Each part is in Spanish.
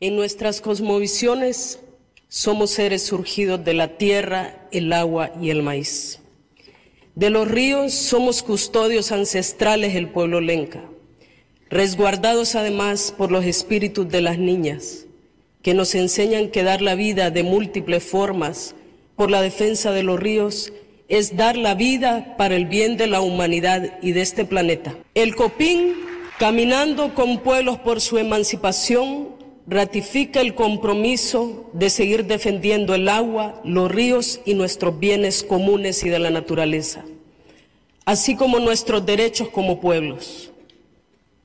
En nuestras cosmovisiones somos seres surgidos de la tierra, el agua y el maíz. De los ríos somos custodios ancestrales del pueblo lenca, resguardados además por los espíritus de las niñas, que nos enseñan que dar la vida de múltiples formas por la defensa de los ríos es dar la vida para el bien de la humanidad y de este planeta. El COPIN, caminando con pueblos por su emancipación, ratifica el compromiso de seguir defendiendo el agua, los ríos y nuestros bienes comunes y de la naturaleza, así como nuestros derechos como pueblos.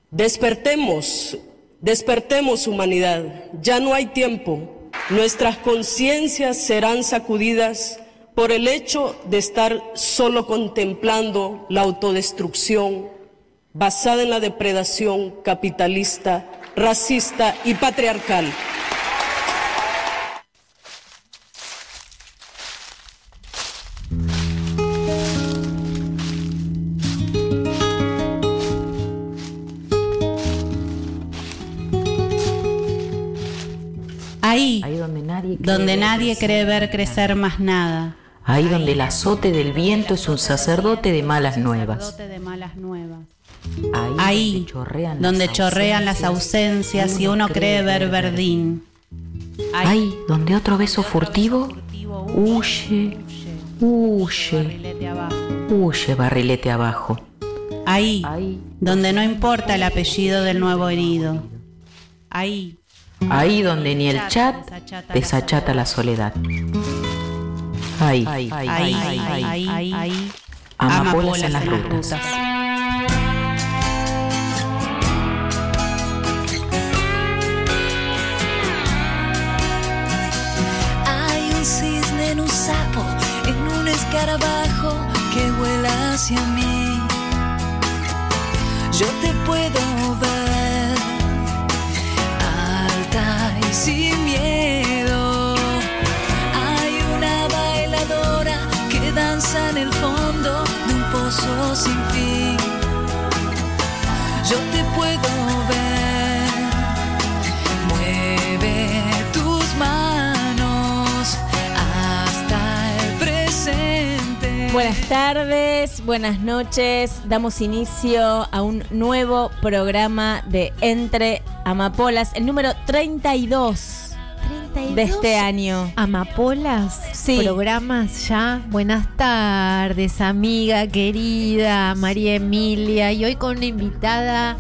Despertemos, despertemos humanidad, ya no hay tiempo, nuestras conciencias serán sacudidas por el hecho de estar solo contemplando la autodestrucción basada en la depredación capitalista, racista y patriarcal. Ahí, Ahí donde nadie cree donde nadie cree ver crecer más nada. Ahí donde el azote del viento es un sacerdote de malas nuevas. Ahí, Ahí, donde chorrean las ausencias y uno cree ver verdín. Ahí donde otro beso furtivo huye, huye, barrilete abajo. huye barrilete abajo. Ahí, Ahí, donde no importa el apellido del nuevo herido. Ahí, ahí donde ni el chat desachata la soledad. Ahí, ahí, ahí, ahí, ahí, ahí, amapolas en las rutas. Hay un escarabajo que vuela hacia mí. Yo te puedo ver, alta y sin miedo. Hay una bailadora que danza en el fondo de un pozo sin fin. Yo te puedo Buenas tardes, buenas noches. Damos inicio a un nuevo programa de Entre Amapolas, el número 32 de este año. Amapolas, Sí. programas ya. Buenas tardes, amiga querida María Emilia. Y hoy con una invitada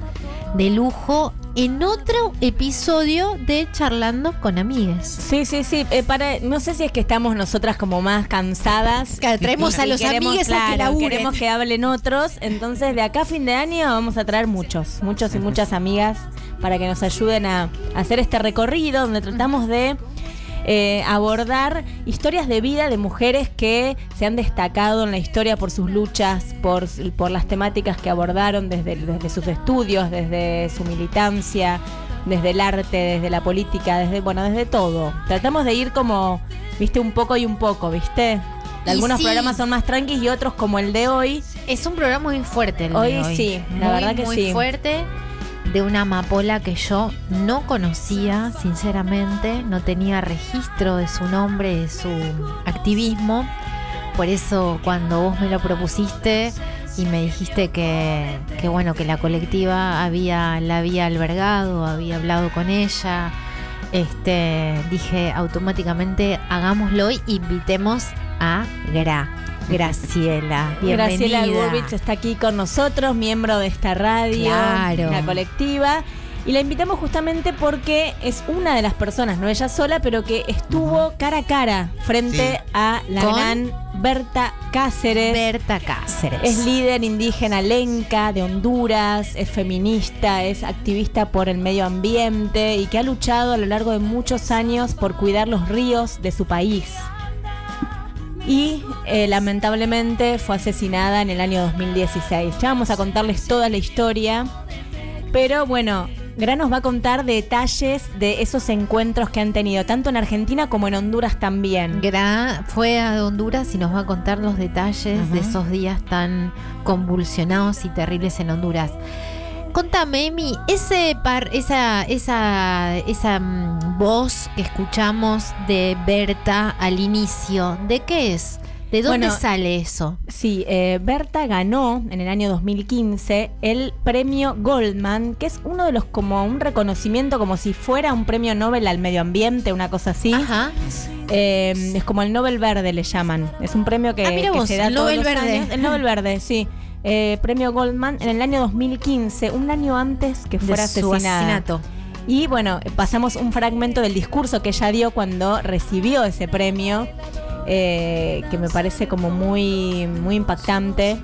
de lujo en otro episodio de Charlando con Amigas. Sí, sí, sí. eh, para, no sé si es que estamos nosotras como más cansadas. Claro, traemos a los queremos, amigues a que claro. Queremos que hablen otros. Entonces, de acá a fin de año vamos a traer muchos, muchos y muchas amigas para que nos ayuden a hacer este recorrido donde tratamos de eh, abordar historias de vida de mujeres que se han destacado en la historia por sus luchas, por, por las temáticas que abordaron desde, desde sus estudios, desde su militancia, desde el arte, desde la política, desde, bueno, desde todo. Tratamos de ir como, viste, un poco y un poco, viste. Y Algunos sí. programas son más tranquis y otros como el de hoy. Es un programa muy fuerte el de Hoy hoy. sí, la Muy, verdad que muy sí. fuerte de una amapola que yo no conocía, sinceramente, no tenía registro de su nombre, de su activismo. Por eso cuando vos me lo propusiste y me dijiste que, que bueno, que la colectiva había, la había albergado, había hablado con ella, este, dije automáticamente hagámoslo y invitemos a Gra. Graciela, bienvenida. Graciela Gurbich está aquí con nosotros, miembro de esta radio, Claro. la colectiva. Y la invitamos justamente porque es una de las personas, no ella sola, pero que estuvo cara a cara frente a la Con gran Berta Cáceres. Berta Cáceres. Es líder indígena lenca de Honduras, es feminista, es activista por el medio ambiente y que ha luchado a lo largo de muchos años por cuidar los ríos de su país. Y eh, lamentablemente fue asesinada en el año 2016. Ya vamos a contarles toda la historia. Pero bueno, Gran nos va a contar detalles de esos encuentros que han tenido, tanto en Argentina como en Honduras también. Gra fue a Honduras y nos va a contar los detalles de esos días tan convulsionados y terribles en Honduras. Contame, Emi, ese par, esa, esa, esa mm, voz que escuchamos de Berta al inicio, ¿de qué es? ¿De dónde sale eso? Sí, eh, Berta ganó en el año 2015 el premio Goldman, que es uno de los como un reconocimiento como si fuera un premio Nobel al medio ambiente, una cosa así. Ajá. Eh, es como el Nobel Verde le llaman. Es un premio que, ah, se da el Nobel Verde. El Nobel Verde, sí. Eh, premio Goldman en el año 2015, un año antes que fuera de asesinato. Y bueno, pasamos un fragmento del discurso que ella dio cuando recibió ese premio eh, que me parece como muy, muy impactante.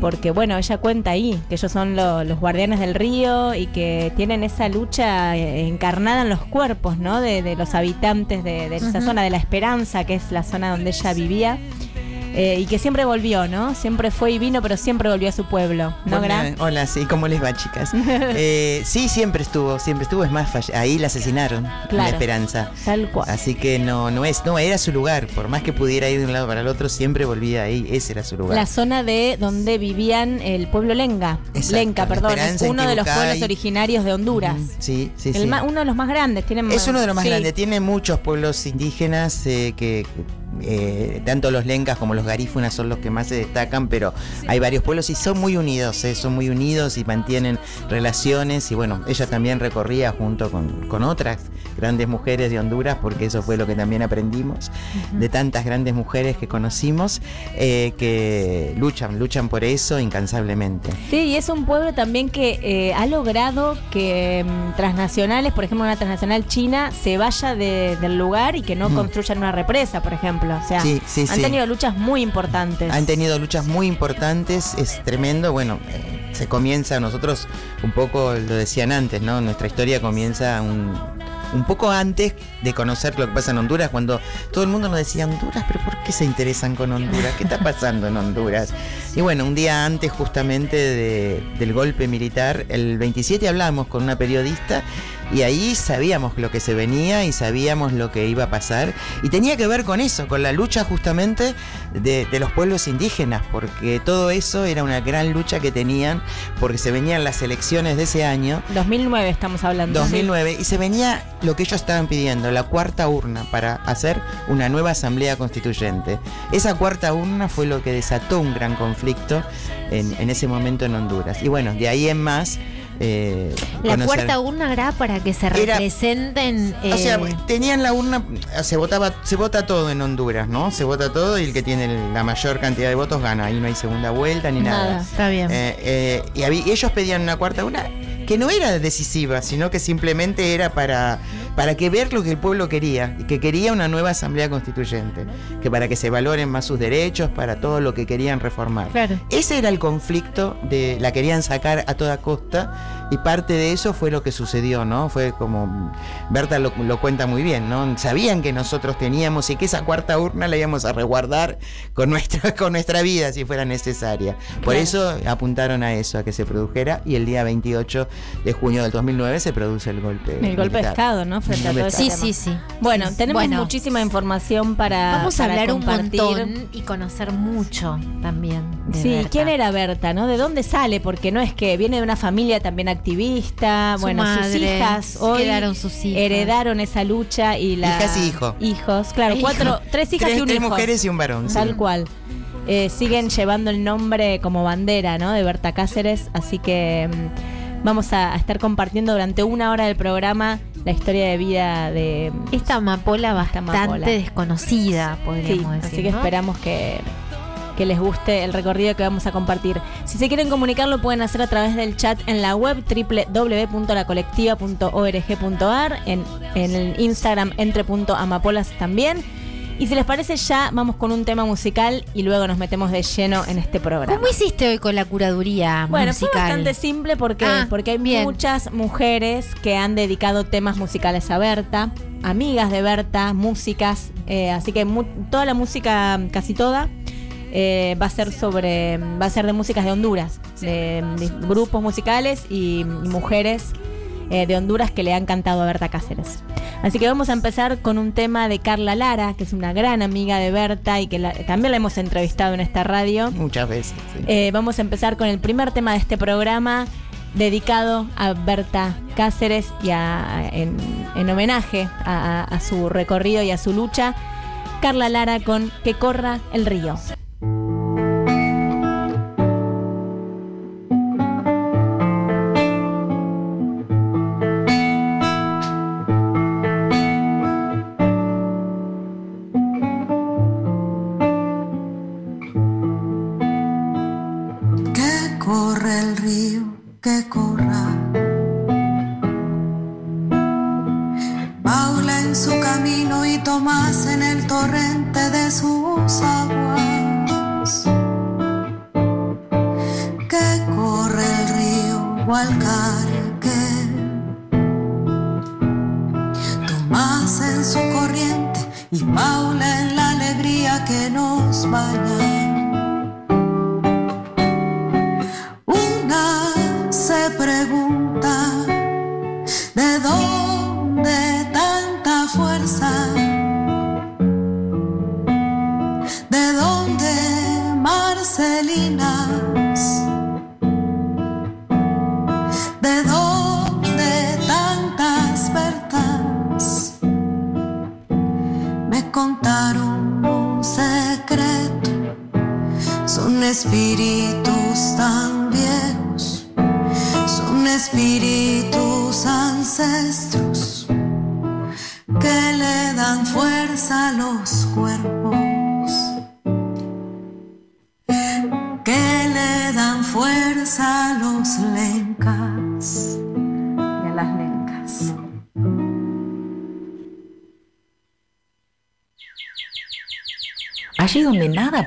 Porque bueno, ella cuenta ahí que ellos son los guardianes del río y que tienen esa lucha eh, encarnada en los cuerpos, ¿no? De, los habitantes de, esa zona de la Esperanza, que es la zona donde ella vivía. Eh, y que siempre volvió, ¿no? Siempre fue y vino, pero siempre volvió a su pueblo, ¿no, Hola, sí, ¿cómo les va, chicas? Eh, sí, siempre estuvo, siempre estuvo, es más, ahí la asesinaron, la esperanza. Tal cual. Así que no, no es, no, era su lugar, por más que pudiera ir de un lado para el otro, siempre volvía ahí, ese era su lugar. La zona de donde vivían el pueblo Lenga, Lenca, perdón, es uno de los pueblos originarios de Honduras. sí, sí, sí. uno de los más grandes, tiene Es uno de los más grandes, tiene muchos pueblos indígenas eh, que eh, tanto los lencas como los garífunas son los que más se destacan, pero hay varios pueblos y son muy unidos, eh, son muy unidos y mantienen relaciones y bueno, ella también recorría junto con, otras grandes mujeres de Honduras, porque eso fue lo que también aprendimos, de tantas grandes mujeres que conocimos, eh, que luchan, luchan por eso incansablemente. Sí, y es un pueblo también que ha logrado que mm, transnacionales, por ejemplo una transnacional china, se vaya del lugar y que no construyan una represa, por ejemplo. O sea, han tenido luchas muy importantes. Han tenido luchas muy importantes, es tremendo. Bueno, eh, se comienza, nosotros un poco lo decían antes, ¿no? Nuestra historia comienza un, un poco antes de conocer lo que pasa en Honduras, cuando todo el mundo nos decía, Honduras, pero ¿por qué se interesan con Honduras? ¿Qué está pasando en Honduras? Y bueno, un día antes justamente del golpe militar, el 27 hablamos con una periodista y ahí sabíamos lo que se venía y sabíamos lo que iba a pasar. Y tenía que ver con eso, con la lucha justamente de, los pueblos indígenas, porque todo eso era una gran lucha que tenían, porque se venían las elecciones de ese año. 2009 estamos hablando. 2009, y se venía lo que ellos estaban pidiendo, la cuarta urna para hacer una nueva asamblea constituyente. Esa cuarta urna fue lo que desató un gran conflicto en, en ese momento en Honduras. Y bueno, de ahí en más eh, la cuarta urna era para que se representen. O sea, eh, tenían la urna, se votaba, se vota todo en Honduras, ¿no? Se vota todo y el que tiene la mayor cantidad de votos gana. Ahí no hay segunda vuelta ni nada. está bien. Eh, y, y ellos pedían una cuarta urna que no era decisiva, sino que simplemente era para, para que ver lo que el pueblo quería, y que quería una nueva asamblea constituyente, que para que se valoren más sus derechos, para todo lo que querían reformar. Ese era el conflicto de la querían sacar a toda costa y parte de eso fue lo que sucedió, ¿no? Fue como Berta lo, cuenta muy bien, ¿no? Sabían que nosotros teníamos y que esa cuarta urna la íbamos a resguardar con nuestra con nuestra vida si fuera necesaria. Por eso apuntaron a eso, a que se produjera y el día 28 de junio del 2009 se produce el golpe. El golpe de Estado, ¿no? Frente a todo Sí, sí, sí. Bueno, tenemos muchísima información para. Vamos a hablar un montón y conocer mucho también. sí, ¿quién era Berta, no? ¿De dónde sale? Porque no es que viene de una familia también activista. bueno, sus hijas hoy heredaron sus hijas. heredaron esa lucha y la. Hijas y hijos. Hijos, claro, cuatro, tres hijas y un tres mujeres y un varón. Tal cual. Eh, siguen llevando el nombre como bandera, ¿no? De Berta Cáceres, así que. Mm, Vamos a, estar compartiendo durante una hora del programa la historia de vida de esta amapola bastante desconocida, podríamos decir. Así que esperamos que, que les guste el recorrido que vamos a compartir. Si se quieren comunicar lo pueden hacer a través del chat en la web www.lacolectiva.org.ar, en, en el Instagram entre.amapolas también y si les parece, ya vamos con un tema musical y luego nos metemos de lleno en este programa. ¿Cómo hiciste hoy con la curaduría bueno, musical? Bueno, fue bastante simple porque, ah, porque hay muchas mujeres que han dedicado temas musicales a Berta, amigas de Berta, músicas, eh, así que toda la música, casi toda, eh, va a ser sobre, va a ser de músicas de Honduras, de, grupos musicales y, mujeres eh, de Honduras que le han cantado a Berta Cáceres. Así que vamos a empezar con un tema de Carla Lara, que es una gran amiga de Berta y que también la hemos entrevistado en esta radio. Muchas veces. Eh, vamos a empezar con el primer tema de este programa dedicado a Berta Cáceres y en, homenaje a su recorrido y a su lucha. Carla Lara con Que corra el río.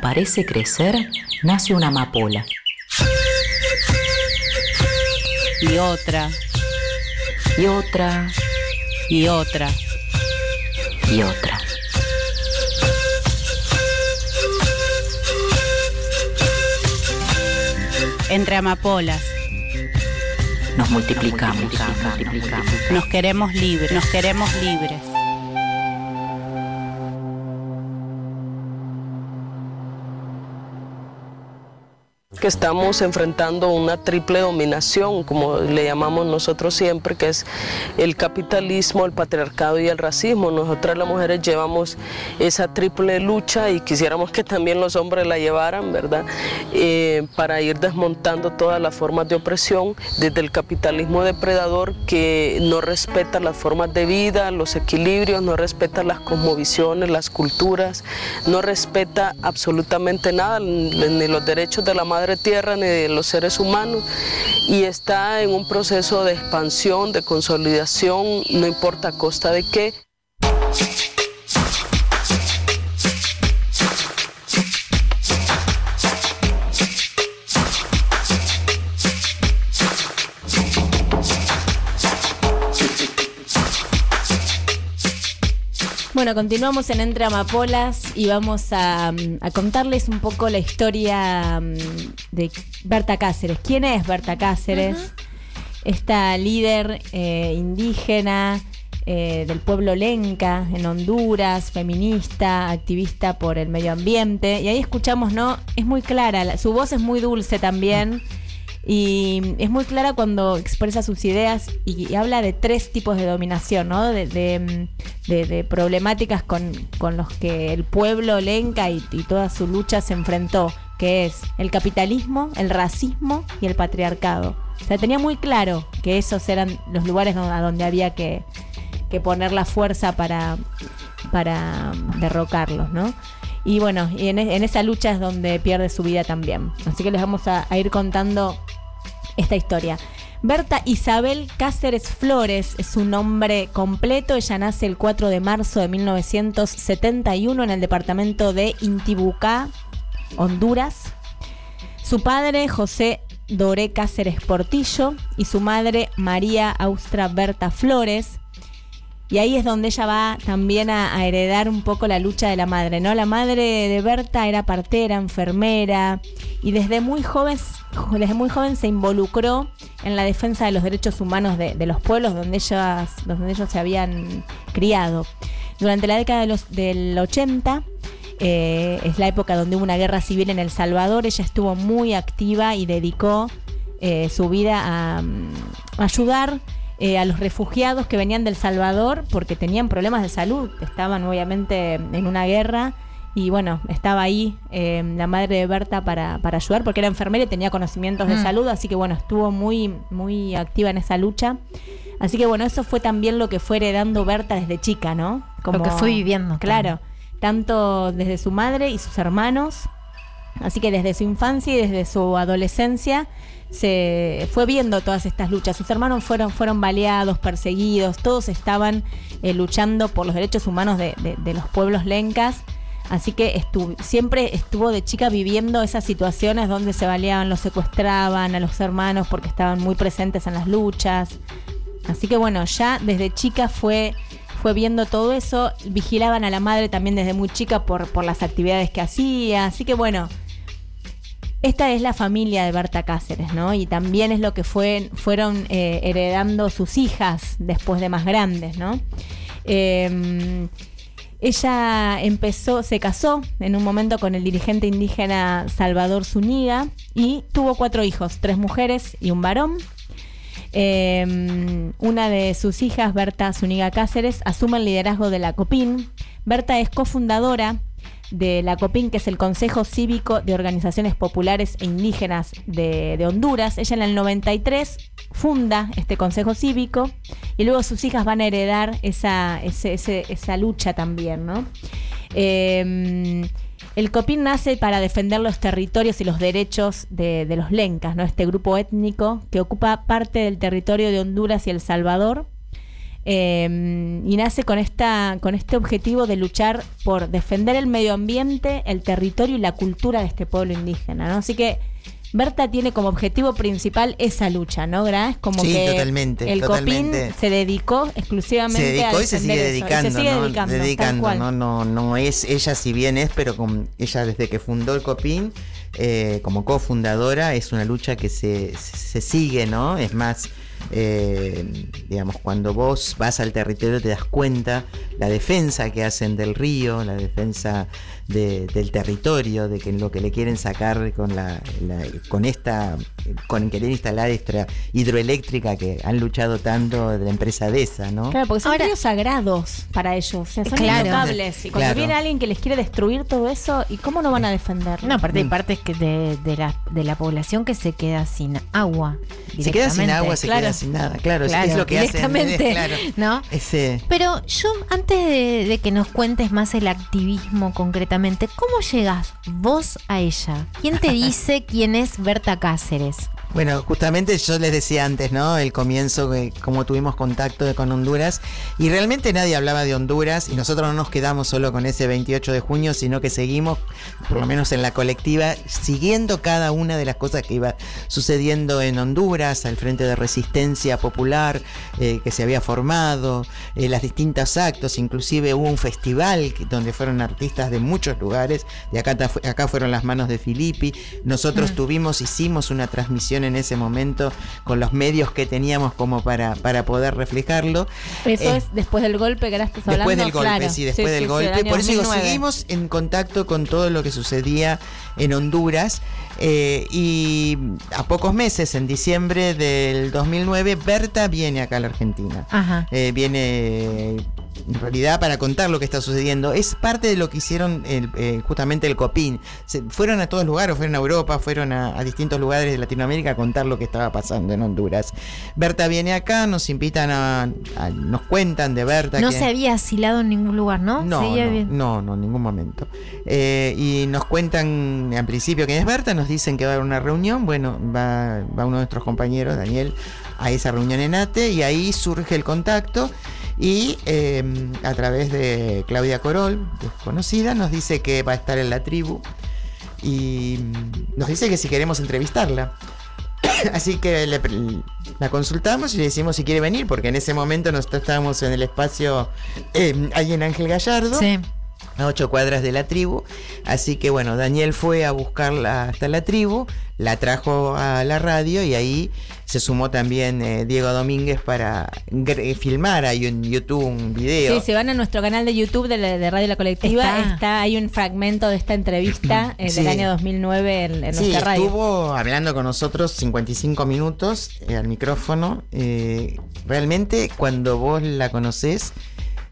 Parece crecer, nace una amapola. Y otra. Y otra. Y otra. Y otra. Entre amapolas. Nos multiplicamos, nos multiplicamos. Nos queremos libres, nos queremos libres. Que estamos enfrentando una triple dominación, como le llamamos nosotros siempre, que es el capitalismo, el patriarcado y el racismo. Nosotras las mujeres llevamos esa triple lucha y quisiéramos que también los hombres la llevaran, ¿verdad? Eh, para ir desmontando todas las formas de opresión, desde el capitalismo depredador que no respeta las formas de vida, los equilibrios, no respeta las cosmovisiones, las culturas, no respeta absolutamente nada, ni los derechos de la madre tierra ni de los seres humanos y está en un proceso de expansión, de consolidación, no importa a costa de qué. Bueno, continuamos en Entre Amapolas y vamos a, contarles un poco la historia mm, de Berta Cáceres. ¿Quién es Berta Cáceres? Esta líder eh, indígena eh, del pueblo lenca en Honduras, feminista, activista por el medio ambiente. Y ahí escuchamos, ¿no? Es muy clara, su voz es muy dulce también. Y es muy clara cuando expresa sus ideas y, habla de tres tipos de dominación, ¿no? De, mm, problemáticas con, los que el pueblo lenca y, toda su lucha se enfrentó, que es el capitalismo, el racismo y el patriarcado. O sea, tenía muy claro que esos eran los lugares a donde había que, poner la fuerza para, para derrocarlos, ¿no? Y bueno, y en, esa lucha es donde pierde su vida también. Así que les vamos a, ir contando esta historia. Berta Isabel Cáceres Flores es su nombre completo. Ella nace el 4 de marzo de 1971 en el departamento de Intibucá, Honduras. Su padre, José Doré Cáceres Portillo, y su madre, María Austra Berta Flores. Y ahí es donde ella va también a, heredar un poco la lucha de la madre, ¿no? La madre de Berta era partera, enfermera, y desde muy joven, desde muy joven se involucró en la defensa de los derechos humanos de, los pueblos donde, ellas, donde ellos se habían criado. Durante la década del 80, eh, es la época donde hubo una guerra civil en El Salvador, ella estuvo muy activa y dedicó eh, su vida a, mm, ayudar eh, a los refugiados que venían del Salvador porque tenían problemas de salud, estaban obviamente en una guerra y bueno, estaba ahí eh, la madre de Berta para, para, ayudar porque era enfermera y tenía conocimientos de mm. salud, así que bueno, estuvo muy, muy activa en esa lucha. Así que bueno, eso fue también lo que fue heredando Berta desde chica, ¿no? Como, lo que fue viviendo. Claro, tanto desde su madre y sus hermanos, así que desde su infancia y desde su adolescencia se fue viendo todas estas luchas. Sus hermanos fueron, fueron baleados, perseguidos, todos estaban eh, luchando por los derechos humanos de, de los pueblos lencas Así que siempre estuvo de chica viviendo esas situaciones donde se baleaban, los secuestraban a los hermanos porque estaban muy presentes en las luchas. Así que bueno, ya desde chica fue, fue viendo todo eso. Vigilaban a la madre también desde muy chica por, por las actividades que hacía. Así que bueno, esta es la familia de Berta Cáceres, ¿no? Y también es lo que fue, fueron eh, heredando sus hijas después de más grandes, ¿no? Eh, ella empezó, se casó en un momento con el dirigente indígena Salvador Zúñiga y tuvo cuatro hijos, tres mujeres y un varón. Em, una de sus hijas, Berta Zúñiga Cáceres, asume el liderazgo de la COPIN. Berta es cofundadora de la COPIN, que es el Consejo Cívico de Organizaciones Populares e Indígenas de, Honduras. Ella en el 93 funda este Consejo Cívico y luego sus hijas van a heredar esa, esa lucha también, ¿no? Em, el COPIN nace para defender los territorios y los derechos de, de, los lencas, ¿no? este grupo étnico que ocupa parte del territorio de Honduras y El Salvador Em, y nace con, esta, con este objetivo de luchar por defender el medio ambiente, el territorio y la cultura de este pueblo indígena. ¿no? Así que Berta tiene como objetivo principal esa lucha, ¿no, Gra? Es como que totalmente, el COPIN se dedicó exclusivamente se dedicó y se sigue dedicando, se sigue dedicando, dedicando ¿no? no no es ella si bien es, pero con, ella desde que fundó el COPIN eh, como cofundadora es una lucha que se, se sigue, ¿no? Es más eh, digamos, cuando vos vas al territorio te das cuenta la defensa que hacen del río, la defensa del territorio, de que lo que le quieren sacar con la, con esta, con querer instalar esta hidroeléctrica que han luchado tanto de la empresa de esa, ¿no? Claro, porque son ríos sagrados para ellos, son claro. Y cuando viene alguien que les quiere destruir todo eso, ¿y cómo no van a defender? No, aparte hay partes que de, de, la, de la población que se queda sin agua. Se queda sin agua, se queda sin nada, claro, es lo que directamente, claro, ¿no? Ese... Pero yo, antes de, de que nos cuentes más el activismo concreto ¿cómo llegas vos a ella? ¿Quién te dice quién es Berta Cáceres? Bueno, justamente yo les decía antes, ¿no? El comienzo, que como tuvimos contacto con Honduras, y realmente nadie hablaba de Honduras, y nosotros no nos quedamos solo con ese 28 de junio, sino que seguimos, por lo menos en la colectiva, siguiendo cada una de las cosas que iba sucediendo en Honduras, al Frente de Resistencia Popular eh, que se había formado, eh, las distintos actos, inclusive hubo un festival donde fueron artistas de muchos lugares, de acá, acá fueron las manos de Filippi, nosotros mm. tuvimos, hicimos una transmisión en ese momento con los medios que teníamos como para, para poder reflejarlo. Eso eh, es después del golpe que ahora estás hablando. Después del golpe, sí, después del golpe. Por eso digo, seguimos en contacto con todo lo que sucedía en Honduras. Eh, y a pocos meses, en diciembre del 2009, Berta viene acá a la Argentina. Eh, viene en realidad para contar lo que está sucediendo. Es parte de lo que hicieron eh, justamente el COPIN. Se, fueron a todos lugares, fueron a Europa, fueron a, distintos lugares de Latinoamérica a contar lo que estaba pasando en Honduras. Berta viene acá, nos invitan a, nos cuentan de Berta. No se había asilado en ningún lugar, ¿no? No, no, no, en ningún momento. Eh, y nos cuentan al principio quién es Berta, nos dicen que va a haber una reunión. Bueno, va, va uno de nuestros compañeros, Daniel, a esa reunión en ATE y ahí surge el contacto y em, a través de Claudia Corol, desconocida, nos dice que va a estar en la tribu y nos dice que si queremos entrevistarla. Así que la consultamos y le decimos si quiere venir, porque en ese momento nosotros estábamos en el espacio eh, ahí en Ángel Gallardo. A ocho cuadras de la tribu. Así que bueno, Daniel fue a buscarla hasta la tribu, la trajo a la radio y ahí se sumó también eh, Diego Domínguez para filmar. Hay en YouTube un video. Sí, se van a nuestro canal de YouTube de, Radio La Colectiva. Está. hay un fragmento de esta entrevista eh, del año 2009 en, en nuestra radio. Estuvo hablando con nosotros 55 minutos eh, al micrófono. realmente, cuando vos la conocés,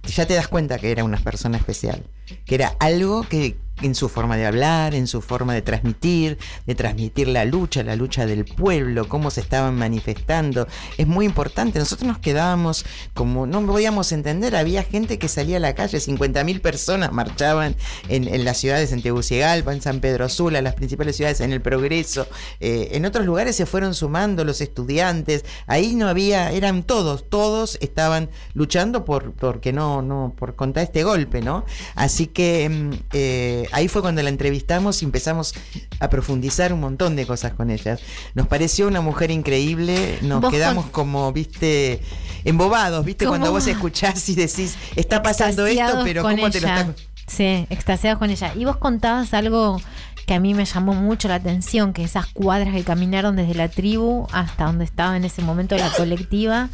ya te das cuenta que era una persona especial. Que era algo que en su forma de hablar, en su forma de transmitir, de transmitir la lucha, la lucha del pueblo, cómo se estaban manifestando. Es muy importante. Nosotros nos quedábamos como, no podíamos entender, había gente que salía a la calle, 50.000 personas marchaban en, las ciudades, en Tegucigalpa, en San Pedro Sula, las principales ciudades, en el Progreso. Eh, en otros lugares se fueron sumando los estudiantes. Ahí no había, eran todos, todos estaban luchando por, porque no, no, por contra este golpe, ¿no? Así que mm, eh, ahí fue cuando la entrevistamos y empezamos a profundizar un montón de cosas con ella. Nos pareció una mujer increíble, nos quedamos como, viste, embobados, viste, cuando vos escuchás y decís, está pasando esto, pero ¿cómo te lo está... Sí, extasiados con ella. Y vos contabas algo que a mí me llamó mucho la atención, que esas cuadras que caminaron desde la tribu hasta donde estaba en ese momento la colectiva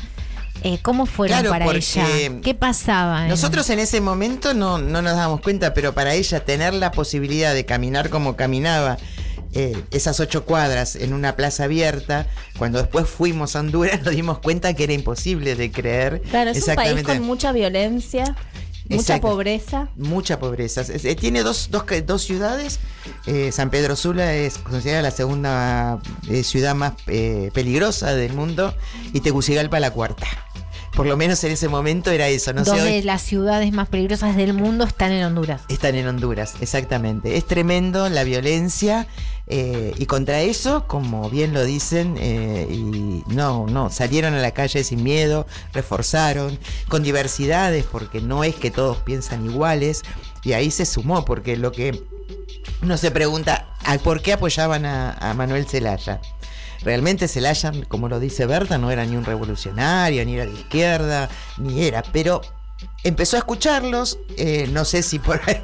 eh, ¿Cómo fueron para ella? ¿Qué pasaba? Nosotros en ese momento no, no nos dábamos cuenta, pero para ella tener la posibilidad de caminar como caminaba eh, esas ocho cuadras en una plaza abierta, cuando después fuimos a Honduras nos dimos cuenta que era imposible de creer. Claro, es un país con mucha violencia. Mucha pobreza. Mucha pobreza. Eh, tiene dos, dos, dos ciudades. San Pedro Sula es considerada la segunda ciudad más peligrosa del mundo y Tegucigalpa la cuarta por lo menos en ese momento era eso. No Donde las ciudades más peligrosas del mundo están en Honduras. Están en Honduras, exactamente. Es tremendo la violencia eh, y contra eso, como bien lo dicen, eh, y no, no, salieron a la calle sin miedo, reforzaron, con diversidades, porque no es que todos piensan iguales, y ahí se sumó, porque lo que uno se pregunta, ¿por qué apoyaban a, a Manuel Zelaya? Realmente Celaya, como lo dice Berta, no era ni un revolucionario, ni era de izquierda, ni era, pero empezó a escucharlos, eh, no sé si por ahí,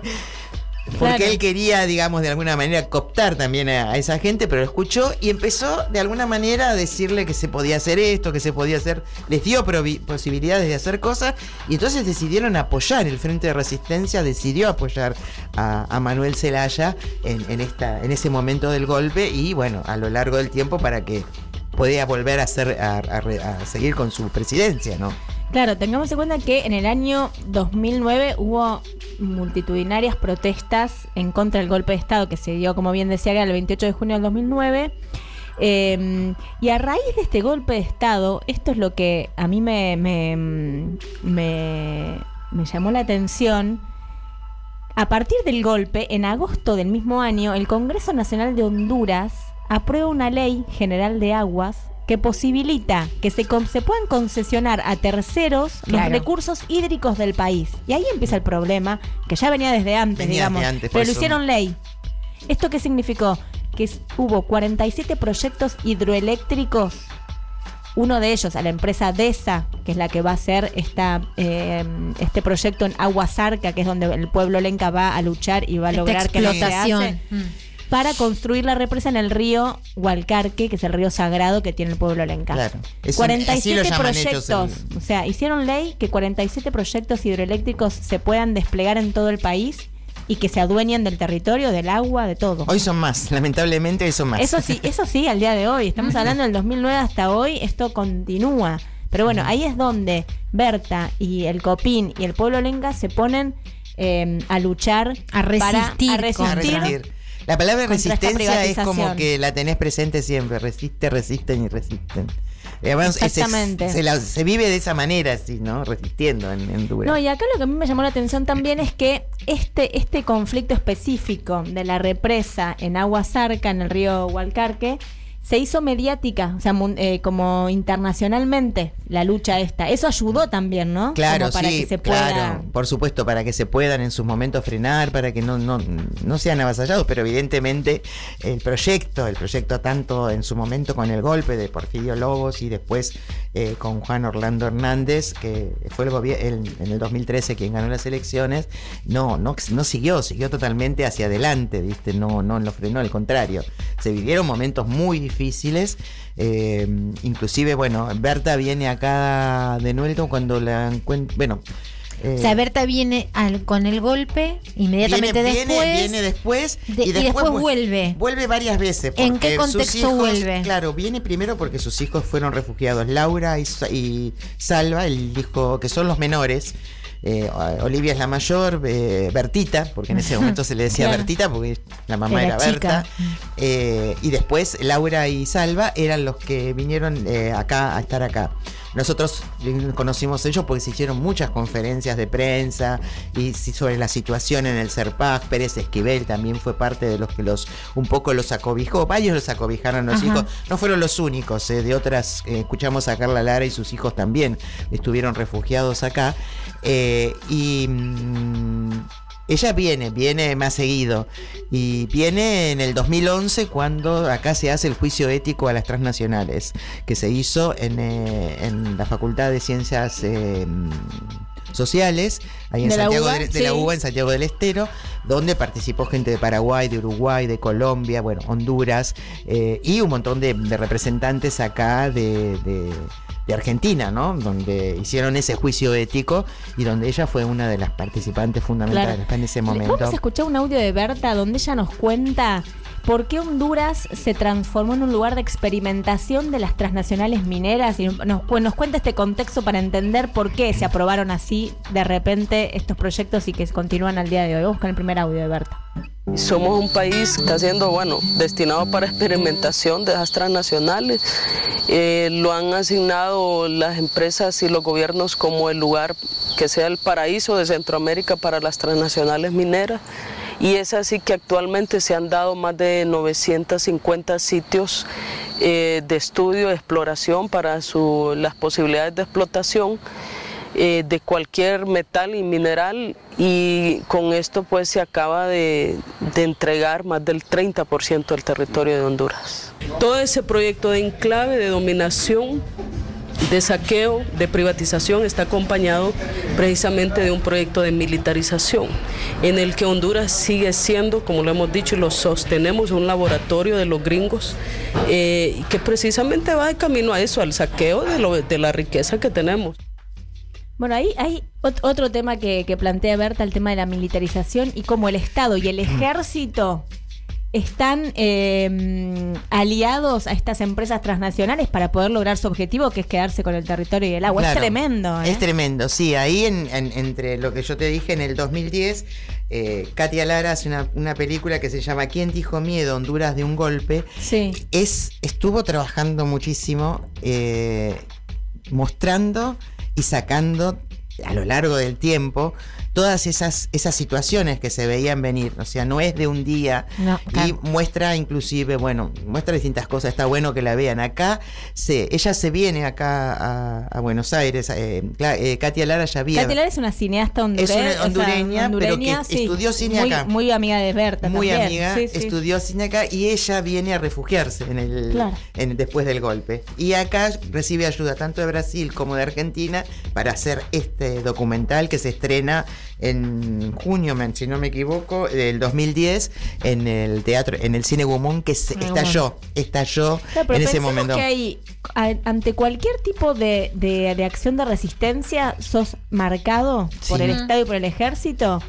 porque él quería, digamos, de alguna manera cooptar también a, esa gente, pero lo escuchó y empezó de alguna manera a decirle que se podía hacer esto, que se podía hacer, les dio posibilidades de hacer cosas y entonces decidieron apoyar, el Frente de Resistencia decidió apoyar a, Manuel Zelaya en, esta, en ese momento del golpe y bueno, a lo largo del tiempo para que podía volver a, hacer, a seguir con su presidencia, ¿no? Claro, tengamos en cuenta que en el año 2009 hubo multitudinarias protestas en contra del golpe de Estado que se dio, como bien decía, el 28 de junio del 2009. Em, y a raíz de este golpe de Estado, esto es lo que a mí me, me, me, me llamó la atención. A partir del golpe, en agosto del mismo año, el Congreso Nacional de Honduras aprueba una ley general de aguas que posibilita que se, se puedan concesionar a terceros los recursos hídricos del país. Y ahí empieza el problema, que ya venía desde antes, digamos, pero lo hicieron ley. ¿Esto qué significó? Que hubo 47 proyectos hidroeléctricos uno de ellos a la empresa DESA, que es la que va a hacer esta, eh, este proyecto en Aguasarca, que es donde el pueblo lenca va a luchar y va a lograr que no se hace. Mm para construir la represa en el río Hualcarque, que es el río sagrado que tiene el pueblo lenca. Claro. 47 proyectos, o sea, hicieron ley que 47 proyectos hidroeléctricos se puedan desplegar en todo el país y que se adueñen del territorio, del agua, de todo. Hoy son más, lamentablemente hoy son más. Eso sí, eso sí, al día de hoy. Estamos hablando del 2009 hasta hoy, esto continúa. Pero bueno, ahí es donde Berta y el Copín y el pueblo lenca se ponen eh, a luchar, a resistir, a resistir la palabra resistencia es como que la tenés presente siempre. Resiste, resisten y resisten. Exactamente. se, vive de esa manera, así, ¿no? Resistiendo en, en No, y acá lo que a mí me llamó la atención también es que este, este conflicto específico de la represa en Agua Zarca, en el río Hualcarque, se hizo mediática, o sea, eh, como internacionalmente la lucha esta. Eso ayudó también, ¿no? Claro, para sí, que se pueda... claro, por supuesto, para que se puedan en sus momentos frenar, para que no, no, no sean avasallados, pero evidentemente el proyecto, el proyecto tanto en su momento con el golpe de Porfirio Lobos y después eh, con Juan Orlando Hernández, que fue el gobierno en el 2013 quien ganó las elecciones, no, no, no siguió, siguió totalmente hacia adelante, ¿viste? No, no lo frenó, al contrario. Se vivieron momentos muy difíciles. Eh, inclusive, bueno, Berta viene acá de nuevo cuando la encuentra, bueno, o sea, Berta viene al, con el golpe inmediatamente después. Viene, después, y, después, vuelve. Vuelve varias veces. ¿En qué contexto vuelve? Claro, viene primero porque sus hijos fueron refugiados. Laura y, Salva, el hijo, que son los menores. Eh, Olivia es la mayor, eh, Bertita, porque en ese momento se le decía Bertita, porque la mamá era, Berta. Eh, y después Laura y Salva eran los que vinieron acá a estar acá. Nosotros conocimos ellos porque se hicieron muchas conferencias de prensa y sobre la situación en el Serpag. Pérez Esquivel también fue parte de los que los un poco los acobijó. Varios los acobijaron los hijos. No fueron los únicos, eh, de otras eh, escuchamos a Carla Lara y sus hijos también estuvieron refugiados acá. Eh, y mm, ella viene, viene más seguido. Y viene en el 2011 cuando acá se hace el juicio ético a las transnacionales, que se hizo en, eh, la Facultad de Ciencias eh, Sociales, ahí en Santiago de, la UBA, en Santiago del Estero, donde participó gente de Paraguay, de Uruguay, de Colombia, bueno, Honduras, eh, y un montón de, representantes acá de de Argentina, ¿no? Donde hicieron ese juicio ético y donde ella fue una de las participantes fundamentales en ese momento. Vamos a escuchar un audio de Berta donde ella nos cuenta por qué Honduras se transformó en un lugar de experimentación de las transnacionales mineras y nos, nos cuenta este contexto para entender por qué se aprobaron así de repente estos proyectos y que continúan al día de hoy. Vamos con el primer audio de Berta. Somos un país que está siendo, bueno, destinado para experimentación de las transnacionales. Eh, lo han asignado las empresas y los gobiernos como el lugar que sea el paraíso de Centroamérica para las transnacionales mineras. Y es así que actualmente se han dado más de 950 sitios eh, de estudio, de exploración para las posibilidades de explotación. Eh, de cualquier metal y mineral y con esto pues se acaba de, entregar más del 30% del territorio de Honduras. Todo ese proyecto de enclave, de dominación, de saqueo, de privatización está acompañado precisamente de un proyecto de militarización en el que Honduras sigue siendo, como lo hemos dicho y lo sostenemos, un laboratorio de los gringos eh, que precisamente va de camino a eso, al saqueo de, de la riqueza que tenemos. Bueno, ahí hay otro tema que, plantea Berta, el tema de la militarización y cómo el Estado y el ejército están em, aliados a estas empresas transnacionales para poder lograr su objetivo, que es quedarse con el territorio y el agua. es tremendo. ¿eh? Es tremendo, sí. Ahí, entre lo que yo te dije en el 2010, eh, Katia Lara hace una, película que se llama ¿Quién dijo miedo? Honduras de un golpe. Sí. Es, estuvo trabajando muchísimo, eh, mostrando y sacando a lo largo del tiempo todas esas, esas situaciones que se veían venir. O sea, no es de un día. Y muestra inclusive, bueno, muestra distintas cosas. Está bueno que la vean. Acá, se, ella se viene acá a, Buenos Aires. Eh, eh, Katia Lara ya había... Katia Lara es una cineasta hondureña, es una hondureña, pero que estudió cine acá. Muy amiga de Berta Muy amiga, estudió cine acá y ella viene a refugiarse en el, en, después del golpe. Y acá recibe ayuda tanto de Brasil como de Argentina para hacer este documental que se estrena en junio, si no me equivoco, del 2010 en el teatro, en el cine Gumón, que estalló, estalló en ese momento. que ahí, ante cualquier tipo de, de, acción de resistencia, sos marcado por el Estado y por el ejército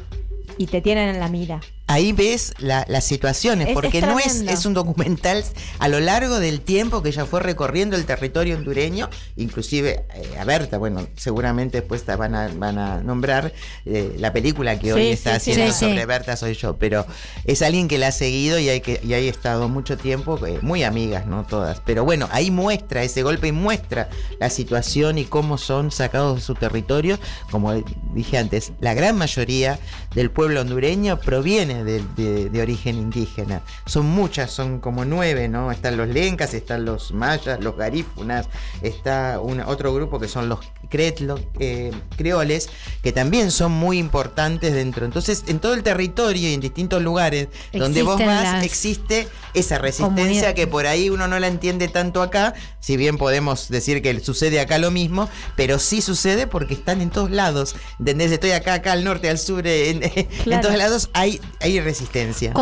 y te tienen en la mira ahí ves las situaciones, porque no es, es un documental a lo largo del tiempo que ella fue recorriendo el territorio hondureño, inclusive eh, a Berta, bueno, seguramente después van a, van a nombrar eh, la película que hoy está haciendo sobre Berta soy yo, pero es alguien que la ha seguido y hay que y ha estado mucho tiempo, eh, muy amigas, ¿no? Todas. Pero bueno, ahí muestra ese golpe y muestra la situación y cómo son sacados de su territorio, como dije antes, la gran mayoría del pueblo hondureño proviene de, origen indígena. Son muchas, son como nueve, ¿no? Están los lencas, están los mayas, los garífunas, está otro grupo que son los eh, creoles, que también son muy importantes dentro. Entonces, en todo el territorio y en distintos lugares donde vos vas, existe esa resistencia que por ahí uno no la entiende tanto acá, si bien podemos decir que sucede acá lo mismo, pero sí sucede porque están en todos lados. ¿Entendés? Estoy acá, acá, al norte, al sur, en, todos lados hay, hay resistencia.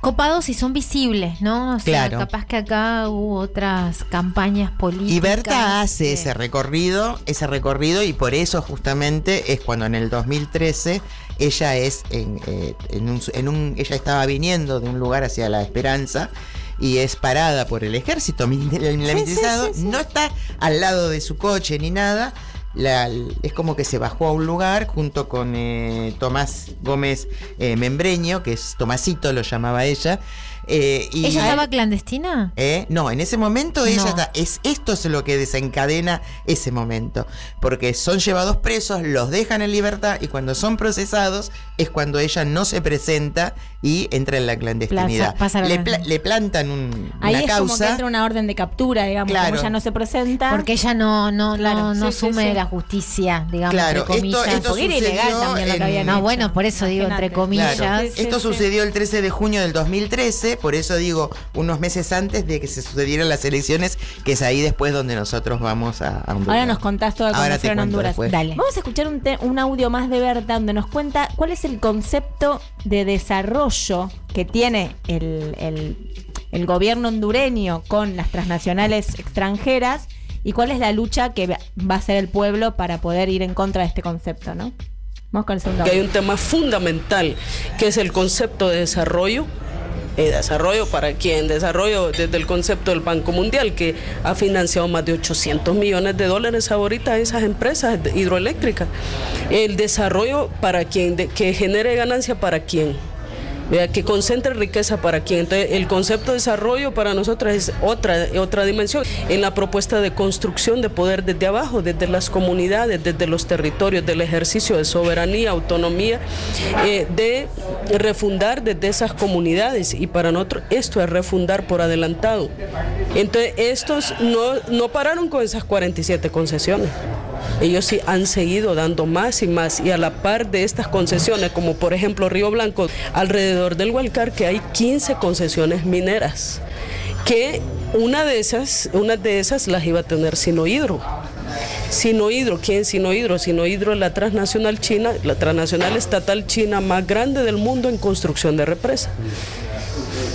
copados y son visibles, ¿no? O sea, claro. capaz que acá hubo otras campañas políticas. Y Berta hace ese recorrido, ese recorrido, y por eso justamente es cuando en el 2013 ella es en, eh, en, un, ella estaba viniendo de un lugar hacia la esperanza y es parada por el ejército militarizado, no está al lado de su coche ni nada. Es como que se bajó a un lugar junto con eh, Tomás Gómez eh, Membreño, que es Tomasito, lo llamaba ella, eh, ¿Ella estaba clandestina? Eh, no, en ese momento ella está. Es, esto es lo que desencadena ese momento. Porque son llevados presos, los dejan en libertad y cuando son procesados es cuando ella no se presenta y entra en la clandestinidad. le, plantan un, Ahí es como que entra una orden de captura, digamos, como ella no se presenta. Porque ella no, no, no, no asume la justicia, digamos, entre comillas. Esto, era ilegal también lo que habían No, bueno, por eso digo entre comillas. esto sucedió el 13 de junio del 2013 por eso digo unos meses antes de que se sucedieran las elecciones, que es ahí después donde nosotros vamos a, Honduras. Ahora nos contás todo cómo fueron Honduras. Dale. Vamos a escuchar un, un audio más de Berta donde nos cuenta cuál es el concepto de desarrollo que tiene el, el gobierno hondureño con las transnacionales extranjeras y cuál es la lucha que va a hacer el pueblo para poder ir en contra de este concepto, ¿no? Vamos con el segundo. Que hay un tema fundamental que es el concepto de desarrollo eh, desarrollo para quién, desarrollo desde el concepto del Banco Mundial, que ha financiado más de 800 millones de dólares ahorita a esas empresas hidroeléctricas. El desarrollo para quién, que genere ganancia para que concentre riqueza para quien. El concepto de desarrollo para nosotros es otra, otra dimensión. En la propuesta de construcción de poder desde abajo, desde las comunidades, desde los territorios, del ejercicio de soberanía, autonomía, eh, de refundar desde esas comunidades. Y para nosotros esto es refundar por adelantado. Entonces, estos no, no pararon con esas 47 concesiones ellos sí han seguido dando más y más y a la par de estas concesiones, como por ejemplo Río Blanco, alrededor del Hualcar que hay 15 concesiones mineras, que una de esas, una de esas las iba a tener Sinohidro. Sinohidro, ¿quién Sinohidro? Sinohidro es la transnacional china, la transnacional estatal china más grande del mundo en construcción de represa.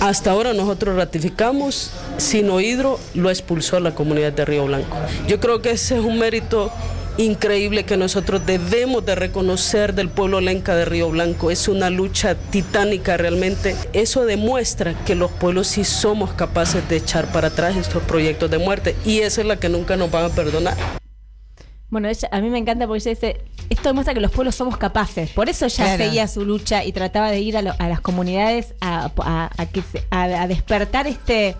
Hasta ahora nosotros ratificamos, Sinohidro lo expulsó la comunidad de Río Blanco. Yo creo que ese es un mérito increíble que nosotros debemos de reconocer del pueblo lenca de Río Blanco. Es una lucha titánica realmente. Eso demuestra que los pueblos sí somos capaces de echar para atrás estos proyectos de muerte y esa es la que nunca nos van a perdonar. Bueno, a mí me encanta porque ella dice, esto demuestra que los pueblos somos capaces. Por eso ella seguía su lucha y trataba de ir a, las comunidades a, a despertar este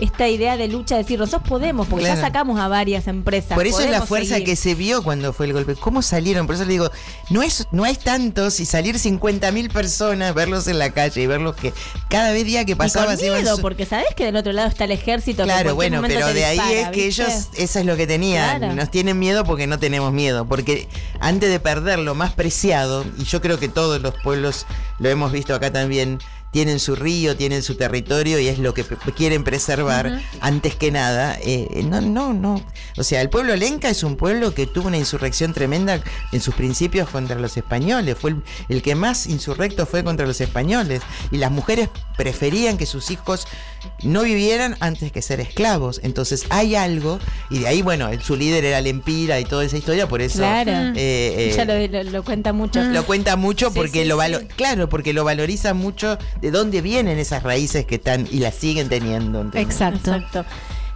esta idea de lucha, de decir, nosotros podemos, porque ya sacamos a varias empresas. Por eso es la fuerza que se vio cuando fue el golpe. ¿Cómo salieron? Por eso le digo, no es no hay tantos y salir 50 mil personas, verlos en la calle y verlos que cada vez día que pasaba... Y miedo, porque sabes que del otro lado está el ejército. Claro, bueno, pero de ahí es que ellos, eso es lo que tenían. Nos tienen miedo porque no tenemos miedo. Porque antes de perder lo más preciado, y yo creo que todos los pueblos lo hemos visto acá también, tienen su río, tienen su territorio y es lo que quieren preservar antes que nada. Eh, no, no, no. O sea, el pueblo lenca es un pueblo que tuvo una insurrección tremenda en sus principios contra los españoles. Fue el, que más insurrecto fue contra los españoles. Y las mujeres preferían que sus hijos no vivieran antes que ser esclavos. Entonces hay algo, y de ahí, bueno, su líder era Lempira y toda esa historia, por eso. Claro. Eh, eh, lo, cuenta mucho. Lo cuenta mucho porque lo claro, porque lo valoriza mucho de dónde vienen esas raíces que están y las siguen teniendo. Exacto. Exacto.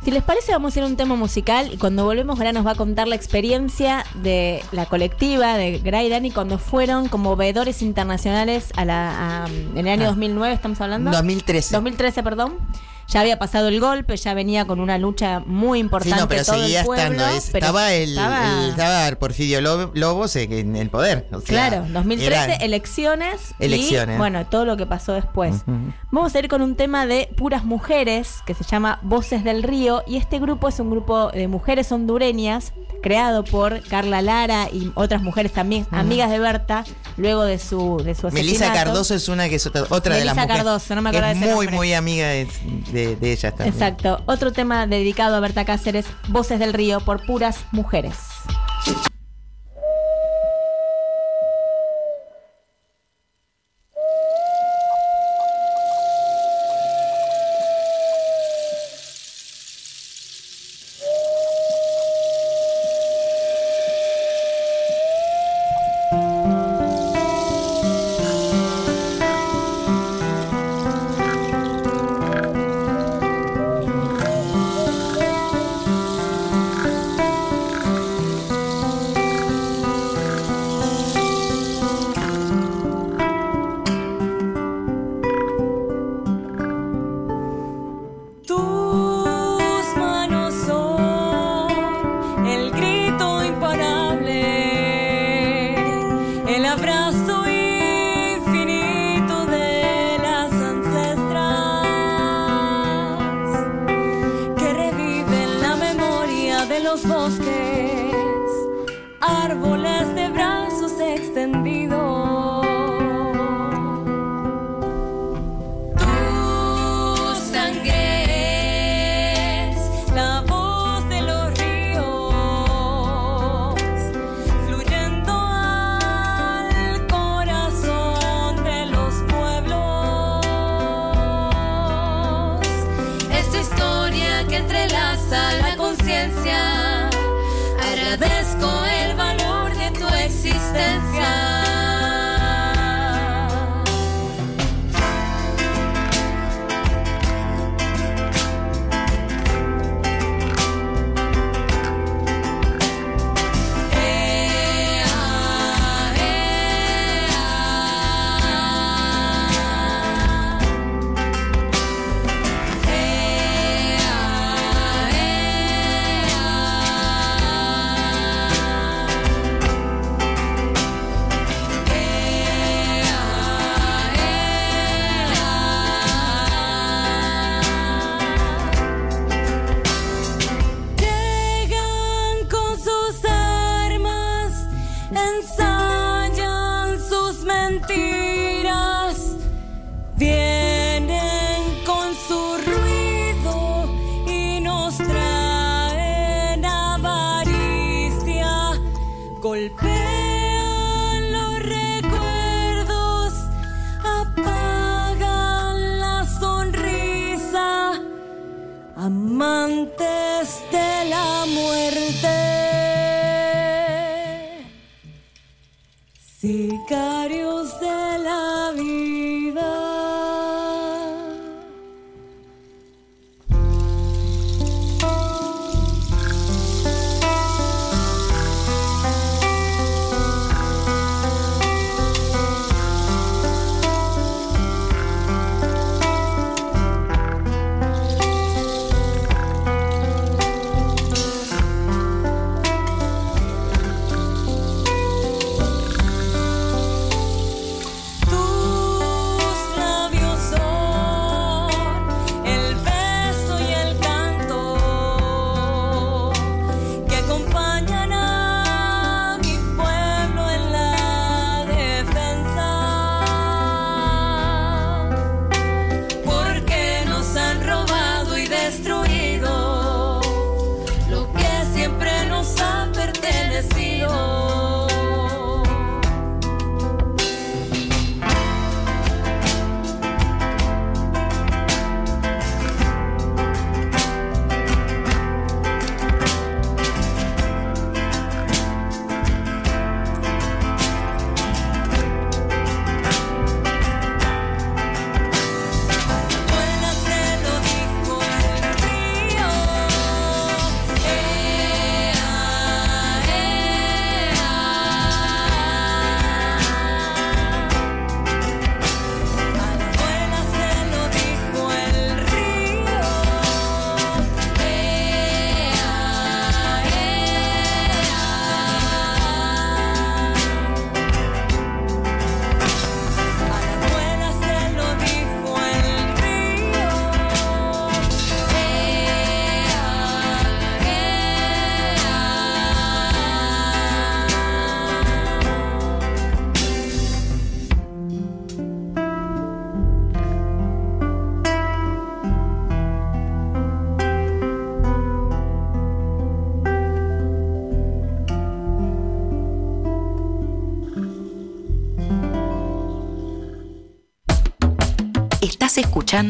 Si les parece, vamos a ir a un tema musical y cuando volvemos, Gra nos va a contar la experiencia de la colectiva de Gra y Dani cuando fueron como veedores internacionales a la, en el año 2009, ah. ¿estamos hablando? 2013. 2013, perdón ya había pasado el golpe, ya venía con una lucha muy importante. Sí, no, pero todo seguía el pueblo, estando. es- pero estaba, el, estaba- el- estaba Porfirio Lobo- Lobos en el poder. o sea, Claro, 2013, era- elecciones. Elecciones. Y bueno, todo lo que pasó después. Vamos a ir con un tema de puras mujeres que se llama Voces del Río. Y este grupo es un grupo de mujeres hondureñas creado por Carla Lara y otras mujeres también, amigas de Berta, luego de su, de su asesinato. Melissa Cardoso es una que es otra, otra de las Melissa mujeres. Cardoso, no me acuerdo es de ese muy, nombre. muy amiga de, de, de también. Exacto. Otro tema dedicado a Berta Cáceres, Voces del Río por puras mujeres.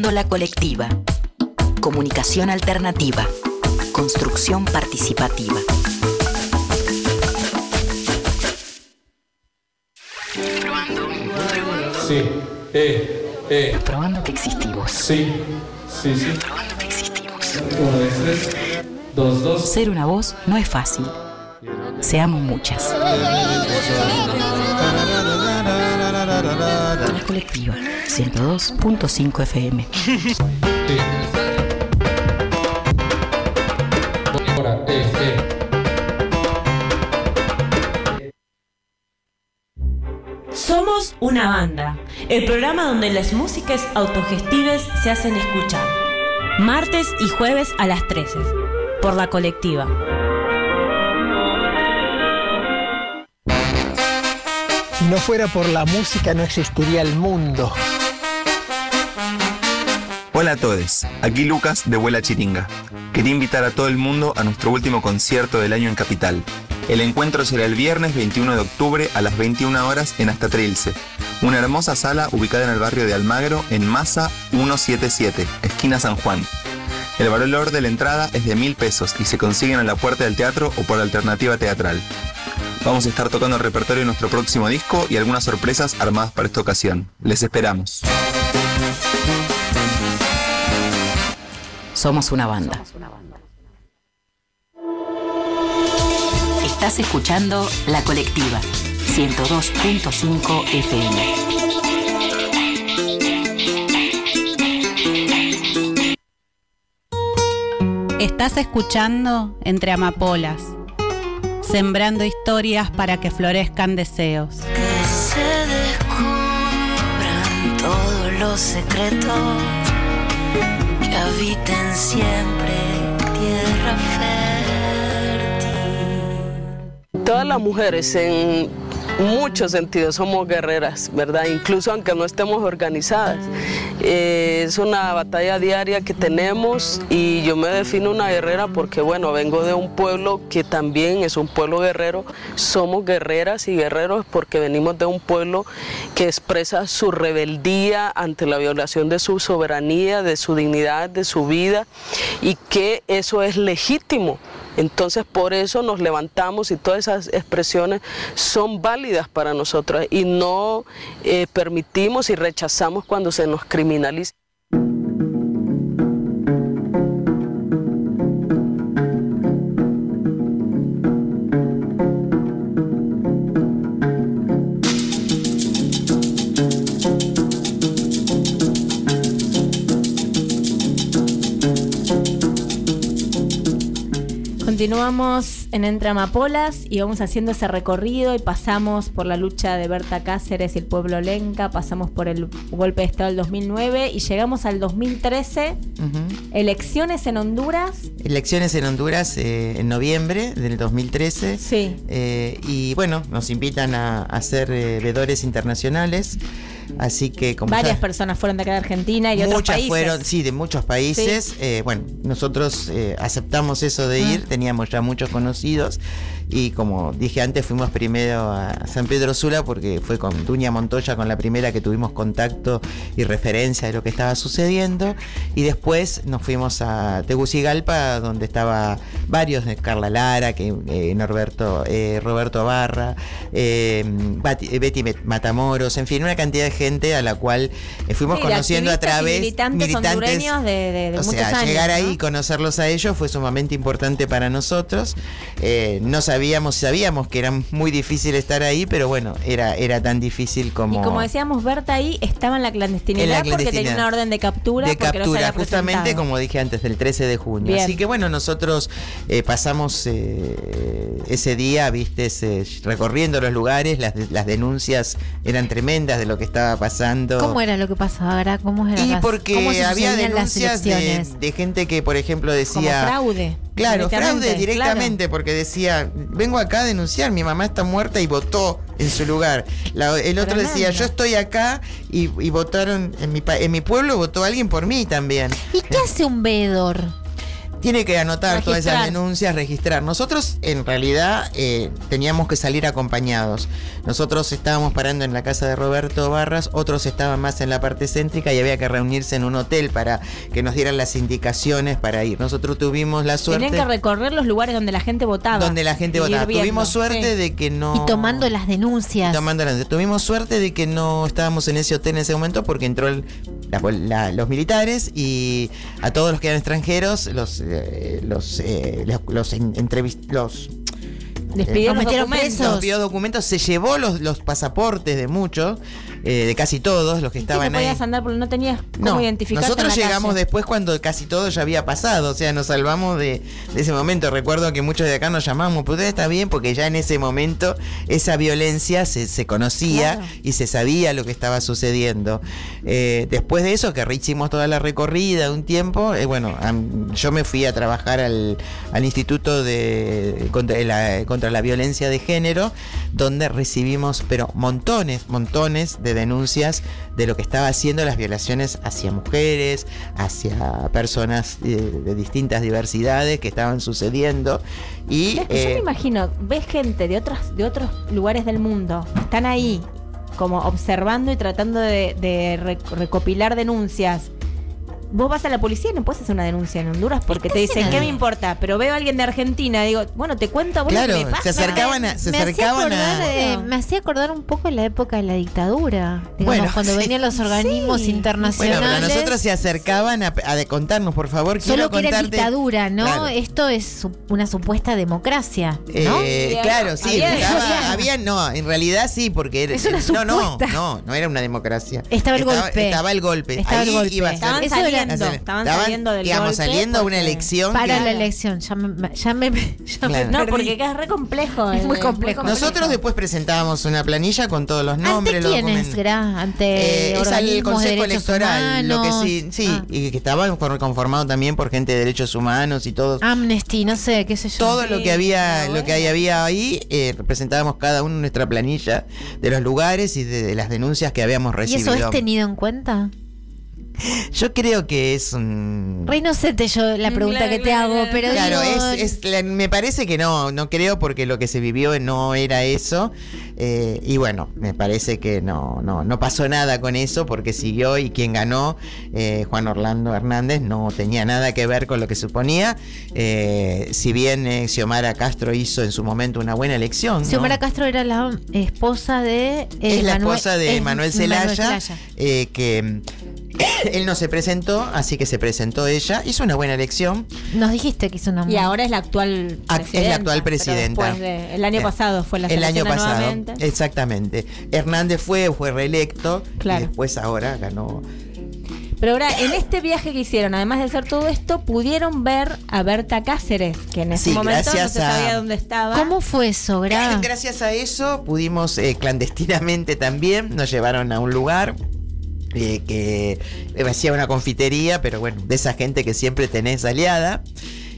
Escuchando La Colectiva. Comunicación alternativa. Construcción participativa. Sí, eh, eh. Probando que existimos. Sí, sí, sí. Probando que existimos. Uno, dos, tres. Dos, dos. Ser una voz no es fácil. Seamos muchas. La colectiva 102.5 FM. Somos una banda, el programa donde las músicas autogestives se hacen escuchar. Martes y jueves a las 13, por la colectiva. No fuera por la música no existiría el mundo. Hola a todos, aquí Lucas de Vuela Chiringa. Quería invitar a todo el mundo a nuestro último concierto del año en Capital. El encuentro será el viernes 21 de octubre a las 21 horas en Hasta Trilce, una hermosa sala ubicada en el barrio de Almagro en Masa 177, esquina San Juan. El valor de la entrada es de mil pesos y se consiguen en la puerta del teatro o por alternativa teatral. Vamos a estar tocando el repertorio de nuestro próximo disco y algunas sorpresas armadas para esta ocasión. Les esperamos. Somos una banda. Estás escuchando La Colectiva 102.5 FM. Estás escuchando Entre Amapolas, sembrando historias para que florezcan deseos. Que se descubran todos los secretos que habiten siempre tierra fértil. Todas las mujeres en muchos sentidos somos guerreras, ¿verdad? Incluso aunque no estemos organizadas. Eh, es una batalla diaria que tenemos y yo me defino una guerrera porque, bueno, vengo de un pueblo que también es un pueblo guerrero. Somos guerreras y guerreros porque venimos de un pueblo que expresa su rebeldía ante la violación de su soberanía, de su dignidad, de su vida y que eso es legítimo. Entonces por eso nos levantamos y todas esas expresiones son válidas para nosotros y no eh, permitimos y rechazamos cuando se nos criminaliza. Continuamos en Entre Amapolas y vamos haciendo ese recorrido y pasamos por la lucha de Berta Cáceres y el pueblo lenca, pasamos por el golpe de Estado del 2009 y llegamos al 2013. Elecciones en Honduras. Elecciones en Honduras eh, en noviembre del 2013. Sí. Eh, y bueno, nos invitan a, a ser eh, vedores internacionales. Así que como Varias ya- personas fueron de acá de Argentina y de otros Muchas países. fueron, sí, de muchos países. Sí. Eh, bueno, nosotros eh, aceptamos eso de ir, teníamos ya muchos conocidos y como dije antes, fuimos primero a San Pedro Sula porque fue con Duña Montoya con la primera que tuvimos contacto y referencia de lo que estaba sucediendo y después nos fuimos a Tegucigalpa donde estaba varios de Carla Lara, que eh, Norberto, eh, Roberto Barra, eh, Bati- Betty Matamoros, en fin, una cantidad de gente a la cual eh, fuimos Sí, conociendo a través militantes, hondureños de, de- de o muchos sea, años. llegar ahí y conocerlos a ellos fue sumamente importante para nosotros. Eh, no sabíamos, sabíamos que era muy difícil estar ahí, pero bueno, era, era tan difícil como. Y como decíamos, Berta ahí estaba en la clandestinidad, En la porque tenía clandestinidad. una orden de captura. de porque no se captura, había justamente como dije antes, del 13 de junio. Bien. Así que bueno, nosotros eh, pasamos eh, ese día, viste, recorriendo los lugares, las, las denuncias eran tremendas de lo que estaba pasando. ¿Cómo era lo que pasaba ahora? ¿Cómo era Y las- porque había denuncias de, gente que, por ejemplo, Como decía. fraude. Claro, directamente, fraude directamente, porque decía, vengo acá a denunciar, mi mamá está muerta y votó en su lugar. La- el otro Tremendo. decía, yo estoy acá y, y votaron, en mi, en mi pueblo votó alguien por mí también. ¿Y qué hace un veedor? Tiene que anotar todas esas denuncias, registrar. Nosotros en realidad eh, teníamos que salir acompañados. Nosotros estábamos parando en la casa de Roberto Barras, otros estaban más en la parte céntrica y había que reunirse en un hotel para que nos dieran las indicaciones para ir. Nosotros tuvimos la suerte Tenían que recorrer los lugares donde la gente votaba. donde la gente y votaba. viendo. Tuvimos suerte Sí. de que no Y tomando las denuncias. tomando la- Tuvimos suerte de que no estábamos en ese hotel en ese momento porque entró el- la- la- los militares y a todos los que eran extranjeros los eh, los eh, los, los en- entrevist- los Les pidieron Los los documentos. presos. pidió documentos, se llevó los, los pasaportes de muchos, eh, de casi todos los que estaban no ahí. podías andar porque no tenías cómo No, identificarte nosotros en la llegamos calle. después cuando casi todo ya había pasado, o sea, nos salvamos de, de ese momento. Recuerdo que muchos de acá nos llamamos, pero está bien porque ya en ese momento esa violencia se, se conocía Claro. y se sabía lo que estaba sucediendo. Eh, después de eso, que hicimos toda la recorrida un tiempo, eh, bueno, yo me fui a trabajar al, al Instituto de contra la, contra la Violencia de Género, donde recibimos, pero montones, montones de denuncias de lo que estaba haciendo las violaciones hacia mujeres, hacia personas eh, de distintas diversidades que estaban sucediendo. Y Es que yo eh, me imagino, ves gente de otros, de otros lugares del mundo, están ahí como observando y tratando de, de rec- recopilar denuncias. Vos vas a la policía y no puedes hacer una denuncia en Honduras porque te dicen, ¿qué me importa? Pero veo a alguien de Argentina, digo, bueno, te cuento a vos lo Claro, que me pasa. se acercaban a- se me hacía acercaban acordar, a- eh, me hacía acordar un poco la época de la dictadura. Digamos, Bueno, cuando sí. venían los organismos Sí. internacionales. Bueno, pero nosotros se acercaban a, a de contarnos, por favor. Solo quiero que era contarte- dictadura, ¿no? Claro. Esto es su- una supuesta democracia, ¿no? Eh, claro, sí, Había- estaba- había, no, en realidad sí, porque era, Es una no, no, supuesta. no, no era una democracia. Estaba el golpe. Estaba el golpe. Estaba el Ahí golpe. iba a ser- Estaban Eso era- saliendo, hacer- estaban saliendo del digamos, golpe saliendo a una elección. Para que- la elección, ya me, ya me, ya me. No, porque es re complejo. Es eh, muy complejo. Nosotros después presentábamos una planilla con todos los nombres. ¿Ante los quiénes, documentos. Gra? ¿Ante Eh, es de Consejo derechos Electoral, lo que humanos? sí, sí, Ah. y que estaba for- conformado también por gente de derechos humanos y todos. Amnesty, no sé, qué sé yo. todo lo que había lo que ahí había ahí eh, representábamos cada uno nuestra planilla de los lugares y de, de las denuncias que habíamos ¿Y recibido eso es tenido en cuenta? yo creo que es un Rey, no sé te yo la pregunta que te hago, pero Claro, digo, es, es la- me parece que no, no creo porque lo que se vivió no era eso. eh, y bueno, me parece que no, no, no pasó nada con eso porque siguió y quien ganó, eh, Juan Orlando Hernández, no tenía nada que ver con lo que suponía. eh, si bien eh, Xiomara Castro hizo en su momento una buena elección. ¿no? Xiomara Castro era la esposa de eh, es la Manuel- esposa de es Manuel Zelaya, eh, que mm, él no se presentó, así que se presentó ella. Hizo una buena elección. Nos dijiste que hizo una Y ahora es la actual Ah, es la presidenta, actual presidenta. después de- el año Eh, pasado fue la El año pasado, nuevamente. exactamente. Hernández fue, fue reelecto Claro. y después ahora ganó. Pero ahora, en este viaje que hicieron, además de hacer todo esto, pudieron ver a Berta Cáceres, que en ese Sí, momento no se sabía a- dónde estaba. ¿Cómo fue eso, Gra? Gracias a eso pudimos eh, clandestinamente también, nos llevaron a un lugar. Que eh, hacía una confitería, pero bueno, de esa gente que siempre tenés aliada.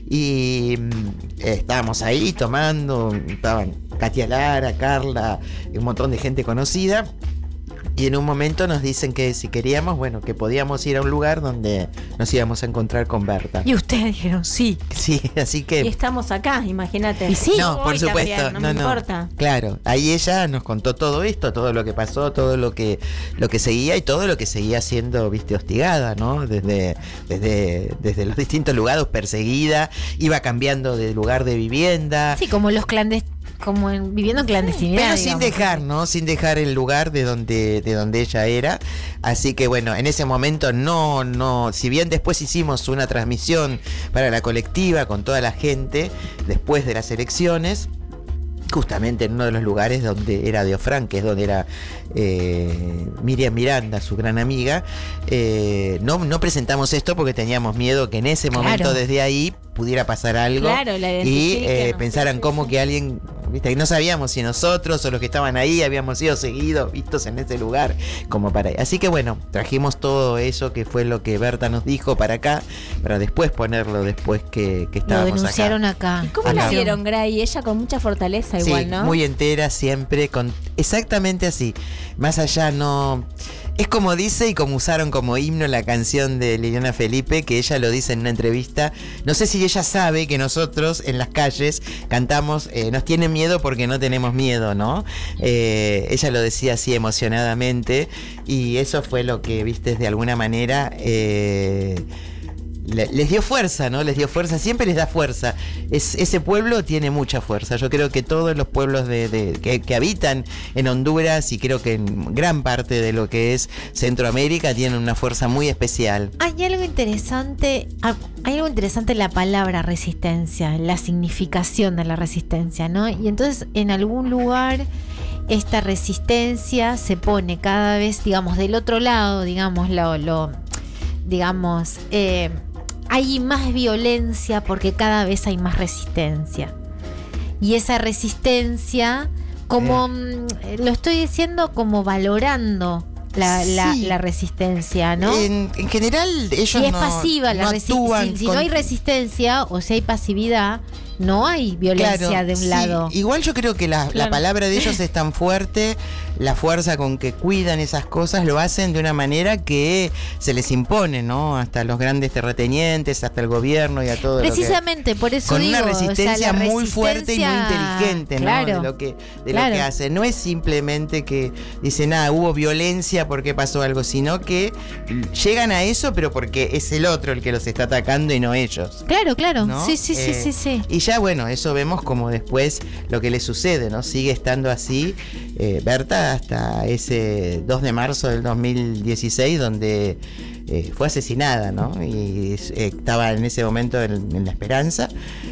Y mm, estábamos ahí tomando, estaban Katia Lara, Carla, un montón de gente conocida. Y en un momento nos dicen que si queríamos, bueno, que podíamos ir a un lugar donde nos íbamos a encontrar con Berta. Y ustedes dijeron sí. Sí, así que... Y estamos acá, imagínate. Y sí. No, por supuesto, no, no, me no. importa. Claro, ahí ella nos contó todo esto, todo lo que pasó, todo lo que lo que seguía y todo lo que seguía siendo, viste, hostigada, ¿no? Desde desde desde los distintos lugares perseguida, iba cambiando de lugar de vivienda. Sí, como los clandestinos, como en- viviendo en clandestinidad. Pero sin dejar, ¿no? Sin dejar el lugar de donde, de donde ella era. Así que bueno, en ese momento no, no, si bien después hicimos una transmisión para la colectiva con toda la gente, después de las elecciones, justamente en uno de los lugares donde era de Ofran, que es donde era eh, Miriam Miranda, su gran amiga, eh, no, no presentamos esto porque teníamos miedo que en ese momento Claro. desde ahí pudiera pasar algo Claro, la y eh, ¿no? pensaran como que alguien, viste, que no sabíamos si nosotros o los que estaban ahí habíamos sido seguidos, vistos en ese lugar, como para Así que bueno, trajimos todo eso que fue lo que Berta nos dijo para acá, para después ponerlo después que, que Lo estábamos denunciaron acá. acá. ¿Cómo la Acá. vieron, Gray? Ella con mucha fortaleza igual, sí, ¿no? muy entera siempre, con exactamente así. Más allá no Es como dice y como usaron como himno la canción de Liliana Felipe, que ella lo dice en una entrevista. No sé si ella sabe que nosotros en las calles cantamos, eh, nos tienen miedo porque no tenemos miedo, ¿no? Eh, ella lo decía así emocionadamente y eso fue lo que, viste, de alguna manera... Eh, les dio fuerza, ¿no? Les dio fuerza, siempre les da fuerza. Es, ese pueblo tiene mucha fuerza. Yo creo que todos los pueblos que, habitan en Honduras y creo que en gran parte de lo que es Centroamérica tienen una fuerza muy especial. Hay algo interesante, ah, hay algo interesante en la palabra resistencia, en la significación de la resistencia, ¿no? Y entonces en algún lugar esta resistencia se pone cada vez, digamos, del otro lado, digamos, lo, lo digamos, eh, hay más violencia porque cada vez hay más resistencia. Y esa resistencia, como mm, lo estoy diciendo, como valorando la, la- Sí. la resistencia, ¿no? En, en general, ellos y es no, pasiva la no resistencia. actúan Si, si con- no hay resistencia o si hay pasividad, no hay violencia Claro, de un sí. lado. Igual yo creo que la, la palabra de ellos es tan fuerte, la fuerza con que cuidan esas cosas lo hacen de una manera que se les impone, ¿no? Hasta los grandes terratenientes, hasta el gobierno y a todo lo que- Precisamente, por eso con digo, una o sea, resistencia muy fuerte y muy inteligente, ¿no? De lo que de lo que hace. No es simplemente que dicen, ah, hubo violencia porque pasó algo, sino que llegan a eso, pero porque es el otro el que los está atacando y no ellos. Claro, claro. ¿no? Sí, sí, sí, Eh, sí, sí. Y ya bueno, eso vemos como después lo que le sucede, ¿no? Sigue estando así eh, Berta hasta ese 2 de marzo del 2016 donde eh, fue asesinada, ¿no? Y eh, estaba en ese momento en, en La Esperanza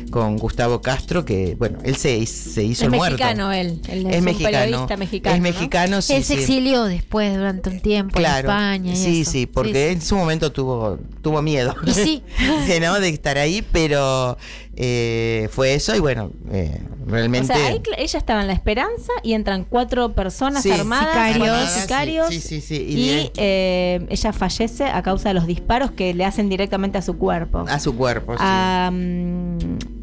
con Gustavo Castro, que bueno, él se, se hizo Es el muerto. mexicano él, él es mexicano. periodista mexicano. Es ¿no? mexicano, sí, Él se sí. exilió después durante un tiempo Claro, en España. y sí, eso. sí, porque en su momento tuvo, tuvo miedo. Y sí. de, ¿no? de estar ahí, pero eh, fue eso y bueno, eh, O realmente... sea, ahí cl- ella estaba en la esperanza y entran cuatro personas Sí, armadas, sicarios. sicarios, sí, sí, sí, y y, eh, ella fallece a causa de los disparos que le hacen directamente a su cuerpo. a su cuerpo, sí. A mm,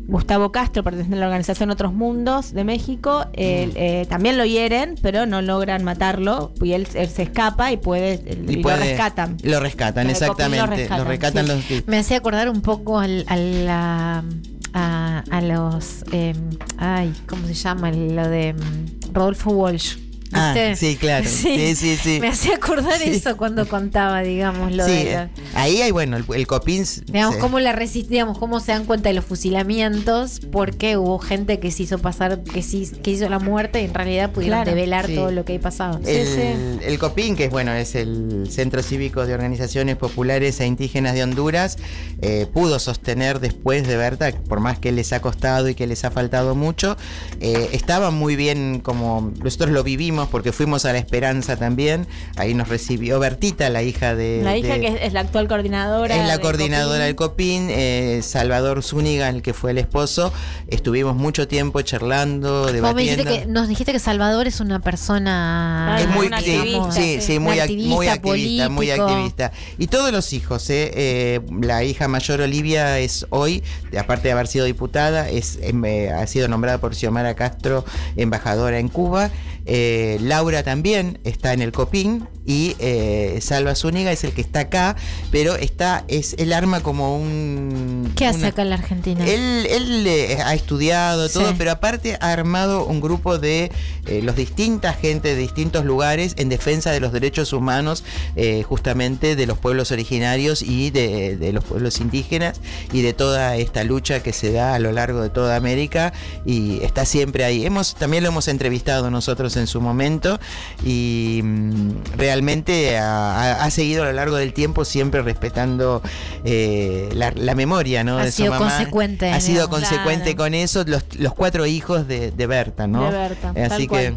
Gustavo Castro, perteneciente a la organización Otros Mundos de México, él, eh, también lo hieren, pero no logran matarlo y él, él se escapa y puede y, lo puede- rescatan. Lo rescatan, lo exactamente. Lo rescatan, rescatan, sí. los. Me hacía acordar un poco al, a la- a, a los. eh, ay, ¿cómo se llama? Lo de mm, Rodolfo Walsh. Ah, sí, claro. Sí, sí, sí. Me hacía acordar Sí. eso cuando contaba, digamos, lo Sí, de. la- ahí hay, bueno, el, el copín. Digamos, se- cómo la resist- digamos, cómo se dan cuenta de los fusilamientos, porque hubo gente que se hizo pasar, que sí, que hizo la muerte y en realidad pudieron Claro. develar Sí. todo lo que ahí pasaba. El, el COPIN, que es bueno, es el Centro Cívico de Organizaciones Populares e Indígenas de Honduras, eh, pudo sostener después de Berta, por más que les ha costado y que les ha faltado mucho, eh, estaba muy bien como nosotros lo vivimos porque fuimos a la Esperanza también, ahí nos recibió Bertita, la hija de... La hija de- que es, es la actual coordinadora. es la de coordinadora del Copín. COPIN, eh, Salvador Zúñiga, el que fue el esposo. Estuvimos mucho tiempo charlando, Vos me dijiste debatiendo. que, nos dijiste que Salvador es una persona. Ah, es muy, activista, sí, sí. sí, muy, activista muy activista, muy político. activista. Y todos los hijos, ¿eh? Eh, la hija mayor Olivia es hoy, aparte de haber sido diputada, es em, eh, ha sido nombrada por Xiomara Castro embajadora en Cuba. Eh, Laura también está en el COPIN y eh, Salva Zúñiga es el que está acá, pero está es el arma como un ¿Qué hace una- acá en la Argentina? él, él, eh, ha estudiado todo, pero aparte ha armado un grupo de los distintas gente de distintos lugares en defensa de los derechos humanos, justamente de los pueblos originarios y de, de los pueblos indígenas y de toda esta lucha que se da a lo largo de toda América y está siempre ahí. Hemos también lo hemos entrevistado nosotros en su momento y mm, realmente ha, seguido a lo largo del tiempo siempre respetando eh, la, la memoria, ¿no? Ha de su sido mamá. consecuente, Ha sido digamos. consecuente Claro. con eso, los, los cuatro hijos de, de Berta, ¿no? De Berta, Eh, Así cual. que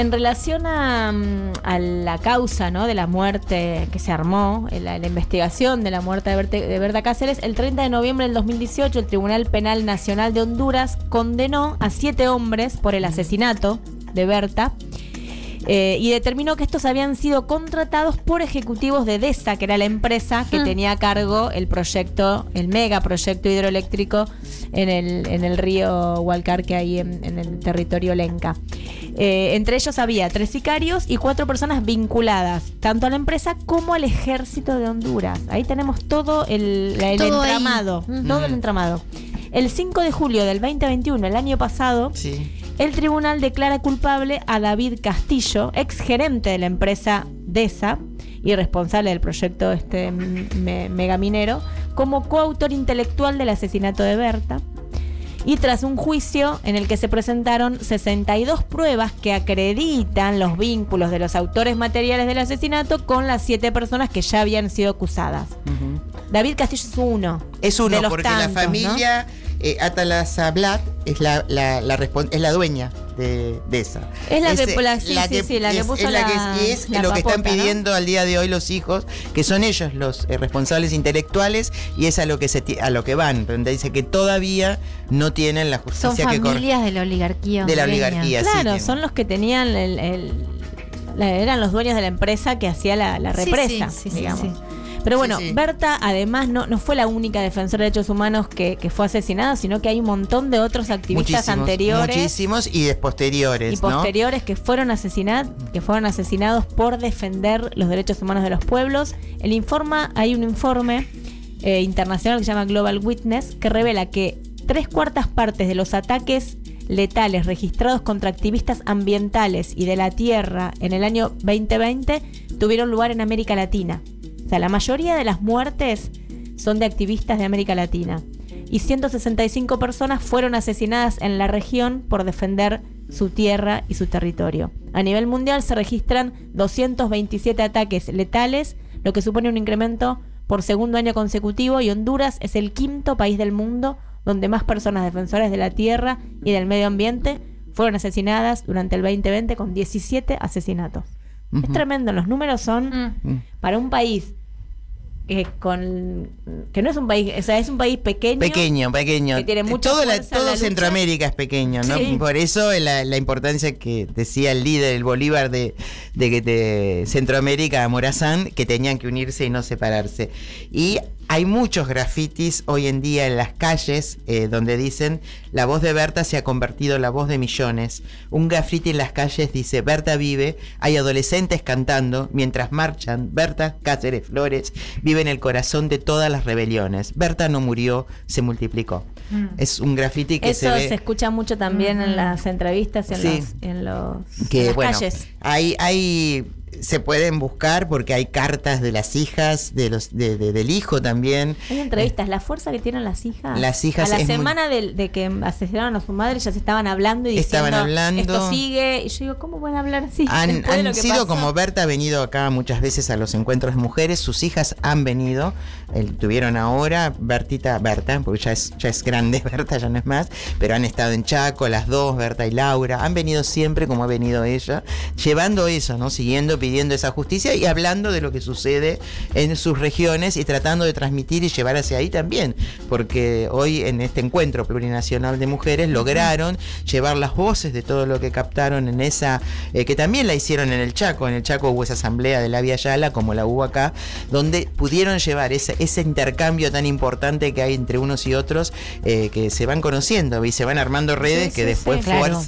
En relación a, mm, a la causa ¿no? de la muerte que se armó, en la, la investigación de la muerte de, Berte- de Berta Cáceres, el 30 de noviembre del 2018 el Tribunal Penal Nacional de Honduras condenó a siete hombres por el asesinato de Berta. eh, y determinó que estos habían sido contratados por ejecutivos de DESA, que era la empresa que Mm. tenía a cargo el proyecto, el mega proyecto hidroeléctrico en el, en el río Hualcar que hay en, en el territorio lenca. Eh, entre ellos había tres sicarios y cuatro personas vinculadas, tanto a la empresa como al ejército de Honduras. Ahí tenemos todo el, el Todo entramado, todo el entramado. El 5 de julio del 2021, el año pasado, el tribunal declara culpable a David Castillo, ex gerente de la empresa DESA y responsable del proyecto este me- megaminero, como coautor intelectual del asesinato de Berta. Y tras un juicio en el que se presentaron 62 pruebas que acreditan los vínculos de los autores materiales del asesinato con las siete personas que ya habían sido acusadas. David Castillo es uno. Es de uno, los porque tantos, la familia eh, Atala Sablat es la, la, la, respon- es la dueña de, de esa. Es la que- Ese- la- sí, sí, sí, la que es- puso es la que es- y es lo que están pidiendo al día de hoy los hijos, que son ellos los eh, responsables intelectuales, y es a lo que se a lo que van, donde dice que todavía no tienen la Son justicia que corresponde. familias de la oligarquía. De la oligarquía, sí, Claro, que- son los que tenían el, eran los dueños de la empresa que hacía la, represa, sí, sí, sí, digamos. Pero bueno, Sí, sí. Berta además no, no fue la única defensora de derechos humanos que, que fue asesinada, sino que hay un montón de otros activistas Muchísimos, anteriores muchísimos y de posteriores, y ¿no? posteriores que fueron asesinados, que fueron asesinados por defender los derechos humanos de los pueblos. El informa, hay un informe eh, internacional que se llama Global Witness que revela que tres cuartas partes de los ataques letales registrados contra activistas ambientales y de la tierra en el año 2020 tuvieron lugar en América Latina. O sea, la mayoría de las muertes son de activistas de América Latina. Y 165 personas fueron asesinadas en la región por defender su tierra y su territorio. A nivel mundial se registran 227 ataques letales, lo que supone un incremento por segundo año consecutivo y Honduras es el quinto país del mundo donde más personas defensoras de la tierra y del medio ambiente fueron asesinadas durante el 2020 con 17 asesinatos. Es tremendo, los números son Mm. para un país que con que no es un país, o sea, es un país pequeño. Pequeño, pequeño. que tiene mucha todo la- todo la. Centroamérica es pequeño, ¿no? Sí. Por eso la, la importancia que decía el líder, el Bolívar de, de, de Centroamérica, Morazán, que tenían que unirse y no separarse. Y hay muchos grafitis hoy en día en las calles eh, donde dicen la voz de Berta se ha convertido en la voz de millones. Un grafiti en las calles dice Berta vive, hay adolescentes cantando mientras marchan. Berta Cáceres Flores vive en el corazón de todas las rebeliones. Berta no murió, se multiplicó. Mm. Es un grafiti que Eso se se, escucha mucho también en las entrevistas y en, Sí. los, en, los, en que las bueno, calles. hay, hay se pueden buscar porque hay cartas de las hijas, de los, de, de- del hijo también. Hay entrevistas, la fuerza que tienen las hijas. Las hijas A la es muy- semana de, de que asesinaron a su madre, ya se estaban hablando y diciendo, Estaban hablando. esto sigue. Y yo digo, ¿cómo pueden hablar así? Han, han sido pasó? como Berta ha venido acá muchas veces a los encuentros de mujeres, sus hijas han venido, el- tuvieron ahora, Bertita, Berta, porque ya es, ya es grande Berta, ya no es más, pero han estado en Chaco, las dos, Berta y Laura, han venido siempre como ha venido ella, llevando eso, ¿no? Siguiendo, pidiendo esa justicia y hablando de lo que sucede en sus regiones y tratando de transmitir y llevar hacia ahí también, porque hoy en este encuentro plurinacional de mujeres lograron llevar las voces de todo lo que captaron en esa, eh, que también la hicieron en el Chaco, en el Chaco hubo esa asamblea de la Via Yala, como la hubo acá, donde pudieron llevar ese, ese intercambio tan importante que hay entre unos y otros, eh, que se van conociendo y se van armando redes Sí, que sí, después sí, claro.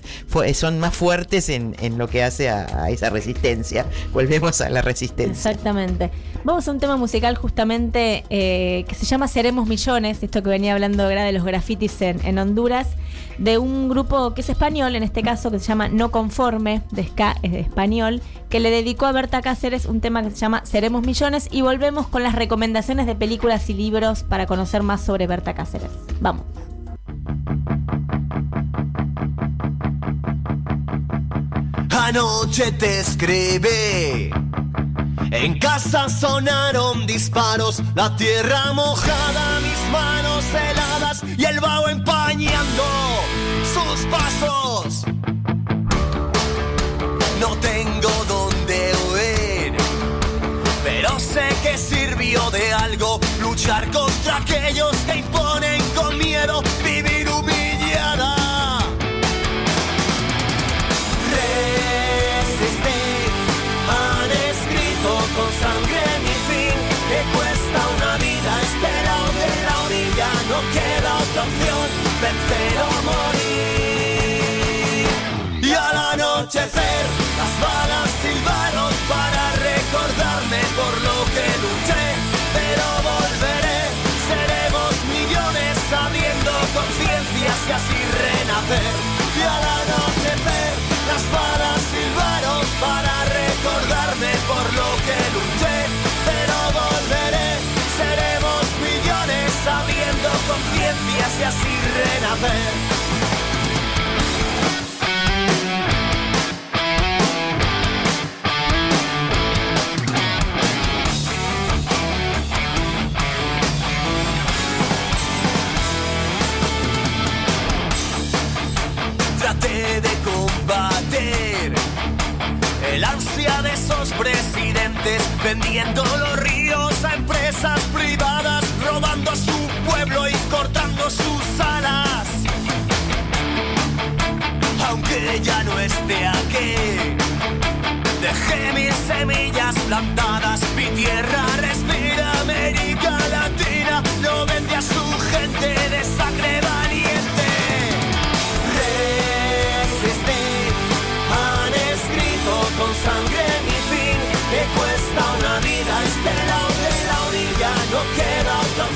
son más fuertes en, en lo que hace a, a esa resistencia. Volvemos a la resistencia. Exactamente. Vamos a un tema musical justamente eh, que se llama Seremos Millones, esto que venía hablando Gra de los grafitis en, en Honduras, de un grupo que es español, en este caso que se llama No Conforme, de ska es de español, que le dedicó a Berta Cáceres un tema que se llama Seremos Millones y volvemos con las recomendaciones de películas y libros para conocer más sobre Berta Cáceres. Vamos. Anoche te escribí. En casa sonaron disparos, la tierra mojada, y el vaho empañando sus pasos. No tengo dónde huir, pero sé que sirvió de algo luchar contra aquellos que imponen con miedo vivir humillada. opción, vencer o morir. Y al anochecer, las balas silbaron para recordarme por lo que luché, pero volveré, seremos millones abriendo conciencias y así renacer. Renacer. Traté de combatir el ansia de esos presidentes vendiendo los ríos a empresas privadas, robando a su pueblo y cortando sus alas. Aunque ya no esté aquí, dejé mis semillas plantadas, mi tierra respira América Latina, no vende a su gente de sangre valiente. Han escrito con sangre mi fin, que cuesta una vida este lado de la orilla, no queda otra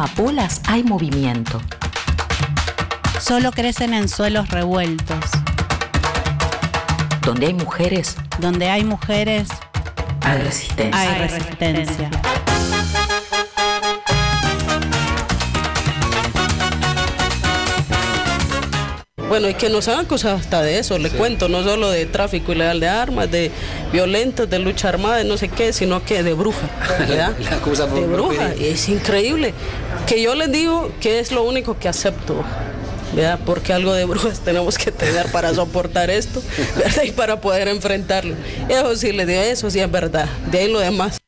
amapolas hay movimiento. Solo crecen en suelos revueltos. Donde hay mujeres Donde hay mujeres, hay resistencia. hay resistencia. Bueno, y que nos han acusado hasta de eso, le cuento, no solo de tráfico ilegal de armas, de violentos, de lucha armada, de no sé qué, sino que de bruja, ¿verdad? La acusa por de bruja, es increíble. Que yo les digo que es lo único que acepto. Porque algo de brujas tenemos que tener para soportar esto, ¿verdad? Y para poder enfrentarlo. Eso sí les digo, eso sí es verdad. De ahí lo demás.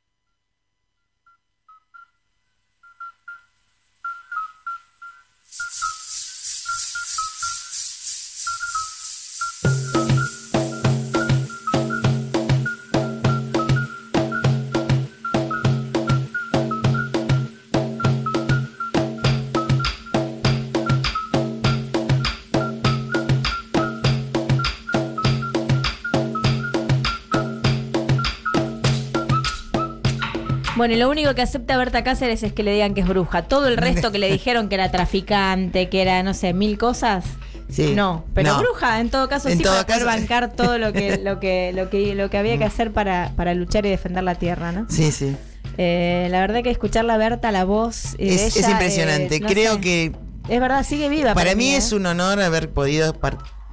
Bueno, y lo único que acepta Berta Cáceres es que le digan que es bruja. Todo el resto que le dijeron que era traficante, que era, no sé, mil cosas. Sí. No, pero No. bruja, en todo caso, En sí, todo para poder caso- bancar todo lo que, lo que, lo que, lo que había que hacer para, para luchar y defender la tierra, ¿no? Sí, sí. Eh, la verdad que escucharla Berta, la voz eh, Es, es ella, impresionante. eh, no Creo sé. que Es verdad, sigue viva. para mí ¿eh? es un honor haber podido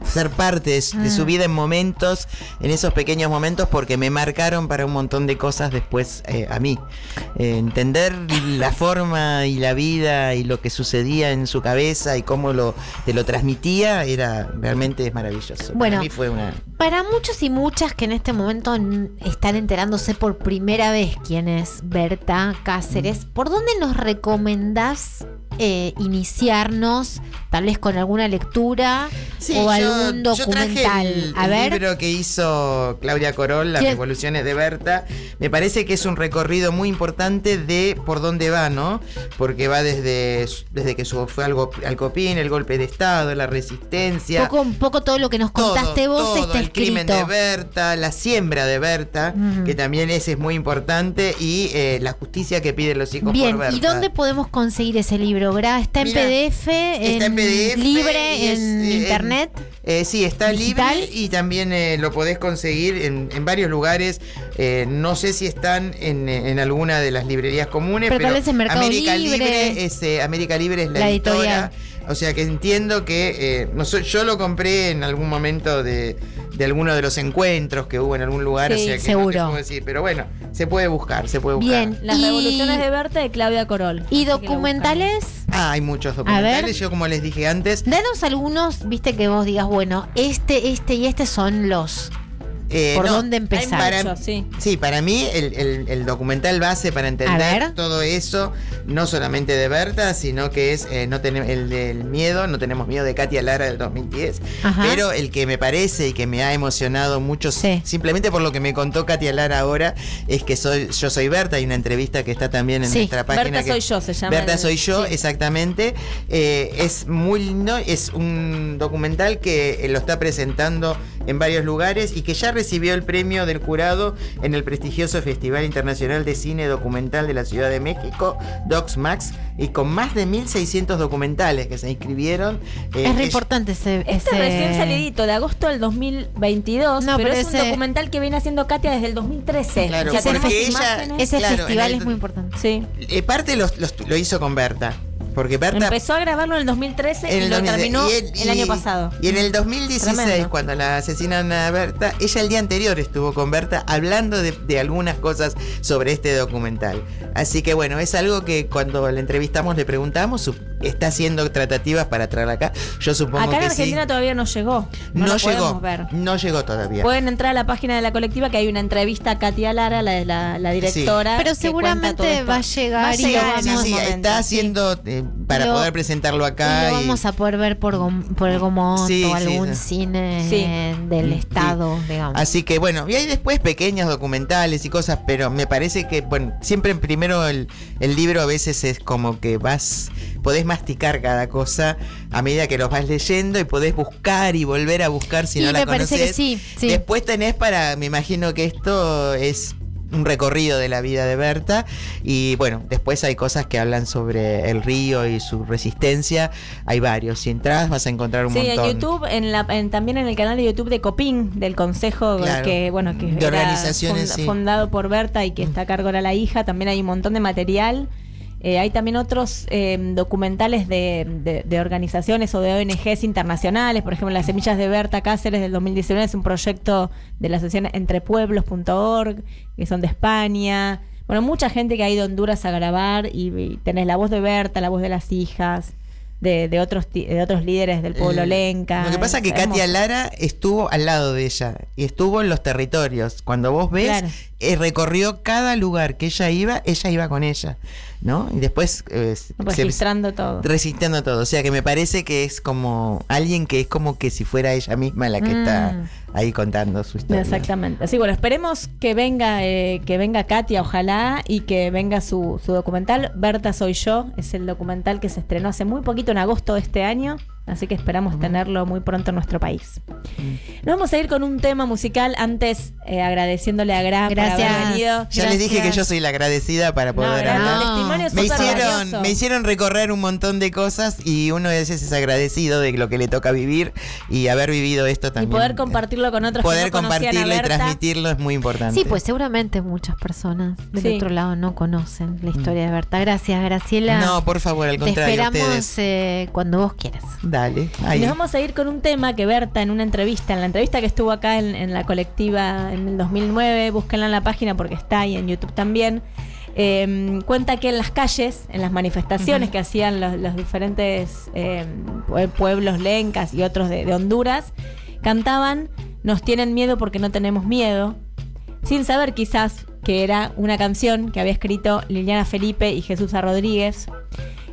ser parte de, su- de su Mm. vida en momentos, en esos pequeños momentos, porque me marcaron para un montón de cosas después eh, a mí. Eh, entender la forma y la vida y lo que sucedía en su cabeza y cómo lo, te lo transmitía era realmente maravilloso. Bueno. para mí fue una... Para muchos y muchas que en este momento están enterándose por primera vez quién es Berta Cáceres, ¿por dónde nos recomendás eh, iniciarnos? Tal vez con alguna lectura Sí, o yo- algún yo traje documental. el, A el ver. libro que hizo Claudia Corol, Las. Revoluciones de Berta. Me parece que es un recorrido muy importante de por dónde va, ¿no? Porque va desde, desde que fue al, go- al Copín, el golpe de Estado, la resistencia. Poco, un poco todo lo que nos todo, contaste vos todo, está el escrito. crimen de Berta, la siembra de Berta, que también ese es muy importante, y eh, la justicia que piden los hijos Bien, por Berta. ¿y dónde podemos conseguir ese libro? ¿Está en PDF? Está en PDF. ¿Libre es, en eh, internet? eh, sí, está ¿Digital? libre y también eh, lo podés conseguir en, en varios lugares. Eh, no sé si están en, eh, en alguna de las librerías comunes, Pero pero, tal vez en Mercado América Libre. es, eh, América Libre es la, La editora. O sea que entiendo que eh, no sé, yo lo compré en algún momento de, de alguno de los encuentros que hubo en algún lugar, Sí, o sea que seguro. decir, pero bueno, se puede buscar, se puede buscar. Bien. Las Y- revoluciones de Berta de Claudia Corol. ¿Y documentales? Ah, hay muchos ver. documentales. Yo, como les dije antes, Danos algunos, viste, que vos digas, bueno, este, este y este son los. Eh, ¿Por no, dónde empezar? para- sí. Sí, para mí el, el- el documental base para entender todo eso, no solamente de Berta, sino que es eh, no el del miedo, no tenemos miedo de Katia Lara del 2010, Ajá. pero el que me parece y que me ha emocionado mucho, Sí. simplemente por lo que me contó Katia Lara ahora, es que soy yo soy Berta, hay una entrevista que está también en Sí. nuestra página. Berta que- soy yo, se llama Berta el- soy yo, exactamente. Eh, es muy lindo, es un documental que eh, lo está presentando en varios lugares y que ya recibió el premio del jurado en el prestigioso Festival Internacional de Cine Documental de la Ciudad de México, DocsMax, y con más de 1.600 documentales que se inscribieron. eh, es re importante ese. Este ese- recién salidito de agosto del 2022, No, pero, pero es un documental que viene haciendo Katia desde el 2013. Claro, O sea, porque ella- imágenes. Ese Claro, festival el- es muy importante. Sí. eh, parte los- los- lo hizo con Berta. Porque Berta Empezó a grabarlo en el 2013 En y el lo 2016. terminó Y el, y- año pasado. Y en el 2016, Tremendo. cuando la asesinan a Berta, ella el día anterior estuvo con Berta hablando de, de algunas cosas sobre este documental. Así que bueno, es algo que cuando la entrevistamos le preguntamos, su- está haciendo tratativas para traerla acá. Yo supongo Acá en que Argentina sí. todavía no llegó. No, No lo llegó, ver. no llegó todavía. Pueden entrar a la página de la colectiva que hay una entrevista a Katia Lara, la, la, la directora. Pero seguramente va a llegar Va a y llegar lo en Sí, sí, momento, está sí. haciendo eh, para Lo- poder presentarlo acá. Y lo y- vamos a poder ver por, gom- por el Gomón Sí, o sí, algún sí. cine Sí. del Sí. Estado, digamos. Así que bueno, y hay después pequeños documentales y cosas, pero me parece que, bueno, siempre primero el, el libro a veces es como que vas, podés masticar cada cosa a medida que los vas leyendo y podés buscar y volver a buscar si Y no la me parece conoces. sí. Después tenés para, me imagino que esto es un recorrido de la vida de Berta y bueno, después hay cosas que hablan sobre el río y su resistencia, hay varios, si entras vas a encontrar un Sí, montón. en YouTube, en la, en- también en el canal de YouTube de Copín, del consejo Claro. que, bueno, que De sí. fundado por Berta y que está a cargo ahora la hija, también hay un montón de material. Eh, hay también otros eh, documentales de, de- de organizaciones o de ONGs internacionales, por ejemplo, Las Semillas de Berta Cáceres del 2019 es un proyecto de la asociación entrepueblos.org, que son de España. Bueno, mucha gente que ha ido a Honduras a grabar y, y tenés la voz de Berta, la voz de las hijas, de, de otros, de otros líderes del pueblo Eh, lenca. Lo que pasa es que. Katia Lara estuvo al lado de ella y estuvo en los territorios. Cuando vos ves, Claro. Eh, recorrió cada lugar que ella iba, ella iba con ella, ¿no? Y después eh, se- Registrando todo. resistiendo todo. O sea que me parece que es como alguien que es como que si fuera ella misma la que Mm. está ahí contando su historia. Exactamente. Así bueno, esperemos que venga, eh, que venga Katia, ojalá, y que venga su, su documental. Berta Soy Yo, es el documental que se estrenó hace muy poquito, en agosto de este año. Así que esperamos tenerlo muy pronto en nuestro país. Nos vamos a ir con un tema musical, antes eh, agradeciéndole a Gra por Gracias. haber venido. Ya les dije que yo soy la agradecida para poder hablar. El Me hicieron, valioso. me hicieron recorrer un montón de cosas y uno de veces es agradecido de lo que le toca vivir y haber vivido esto Y también. poder compartirlo con otros Poder que no compartirlo y transmitirlo es muy importante. Sí, pues seguramente muchas personas del Sí. otro lado no conocen la historia de Berta. Gracias, Graciela. Mm. No, por favor, al Te contrario, esperamos ustedes. eh, cuando vos quieras. Dale, Y ahí. nos vamos a ir con un tema que Berta en una entrevista, en la entrevista que estuvo acá en, en la colectiva en el 2009, búsquenla en la página porque está ahí en YouTube también, eh, cuenta que en las calles, en las manifestaciones que hacían los, los diferentes eh, pue- pueblos lencas y otros de, de Honduras, cantaban Nos tienen miedo porque no tenemos miedo, sin saber quizás que era una canción que había escrito Liliana Felipe y Jesús A. Rodríguez,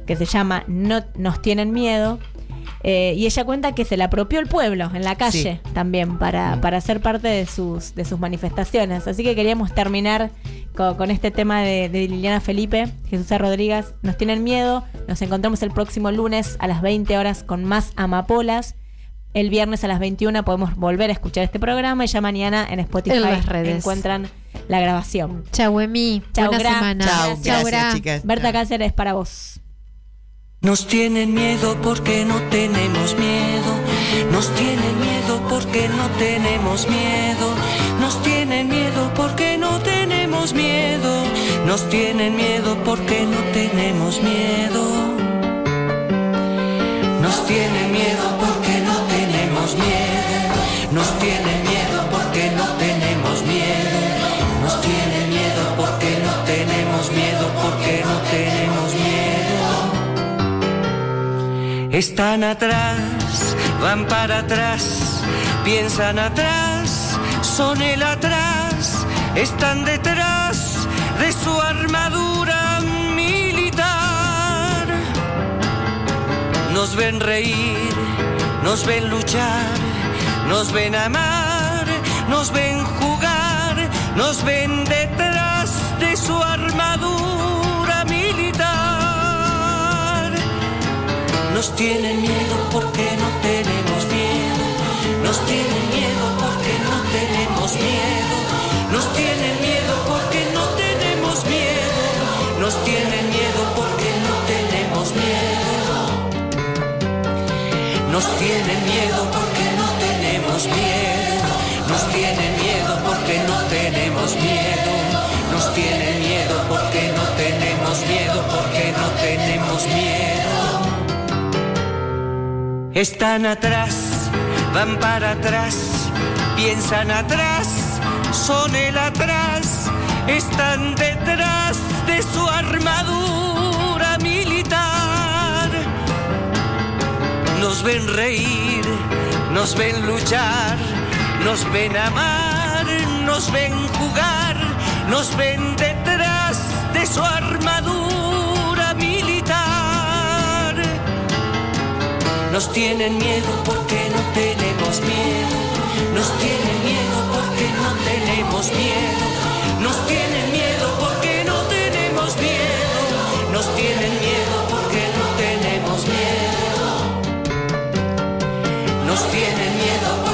que se llama No nos tienen miedo. Eh, y ella cuenta que se la apropió el pueblo en la calle también para, para ser parte de sus, de sus manifestaciones. Así que queríamos terminar co- con, este tema de, de Liliana Felipe, Jesús A. Rodríguez. Nos tienen miedo. Nos encontramos el próximo lunes a las 20 horas con más amapolas. El viernes a las 21 podemos volver a escuchar este programa y ya mañana en Spotify En las redes. encuentran la grabación. Chau, Emi. Chau, Buena Gra. semana. Chau, Gracias, gracias, Gra. chicas. Berta Cáceres para vos. Nos tienen miedo porque no tenemos miedo. Nos tienen miedo porque no tenemos miedo. Nos tienen miedo porque no tenemos miedo. Nos tienen miedo porque no tenemos miedo. Nos tienen miedo porque no tenemos miedo. Nos tienen miedo porque no tenemos miedo. Están atrás, van para atrás, piensan atrás, son el atrás, están detrás de su armadura militar. Nos ven reír, nos ven luchar, nos ven amar, nos ven jugar, nos ven detrás de su armadura Nos tienen miedo porque no tenemos miedo. Nos tienen miedo porque no tenemos miedo. Nos tienen miedo porque no tenemos miedo. Nos tienen miedo porque no tenemos miedo. Nos tienen miedo porque no tenemos miedo. Nos tienen miedo porque no tenemos miedo. Nos tienen miedo porque no tenemos miedo, porque no tenemos miedo. Están atrás, van para atrás, piensan atrás, son el atrás, están detrás de su armadura militar. Nos ven reír, nos ven luchar, nos ven amar, nos ven jugar, nos ven detrás de su armadura Nos tienen miedo porque no tenemos miedo. Nos tienen miedo porque no tenemos miedo. Nos tienen miedo porque no tenemos miedo. Nos tienen miedo porque no tenemos miedo. Nos tienen miedo.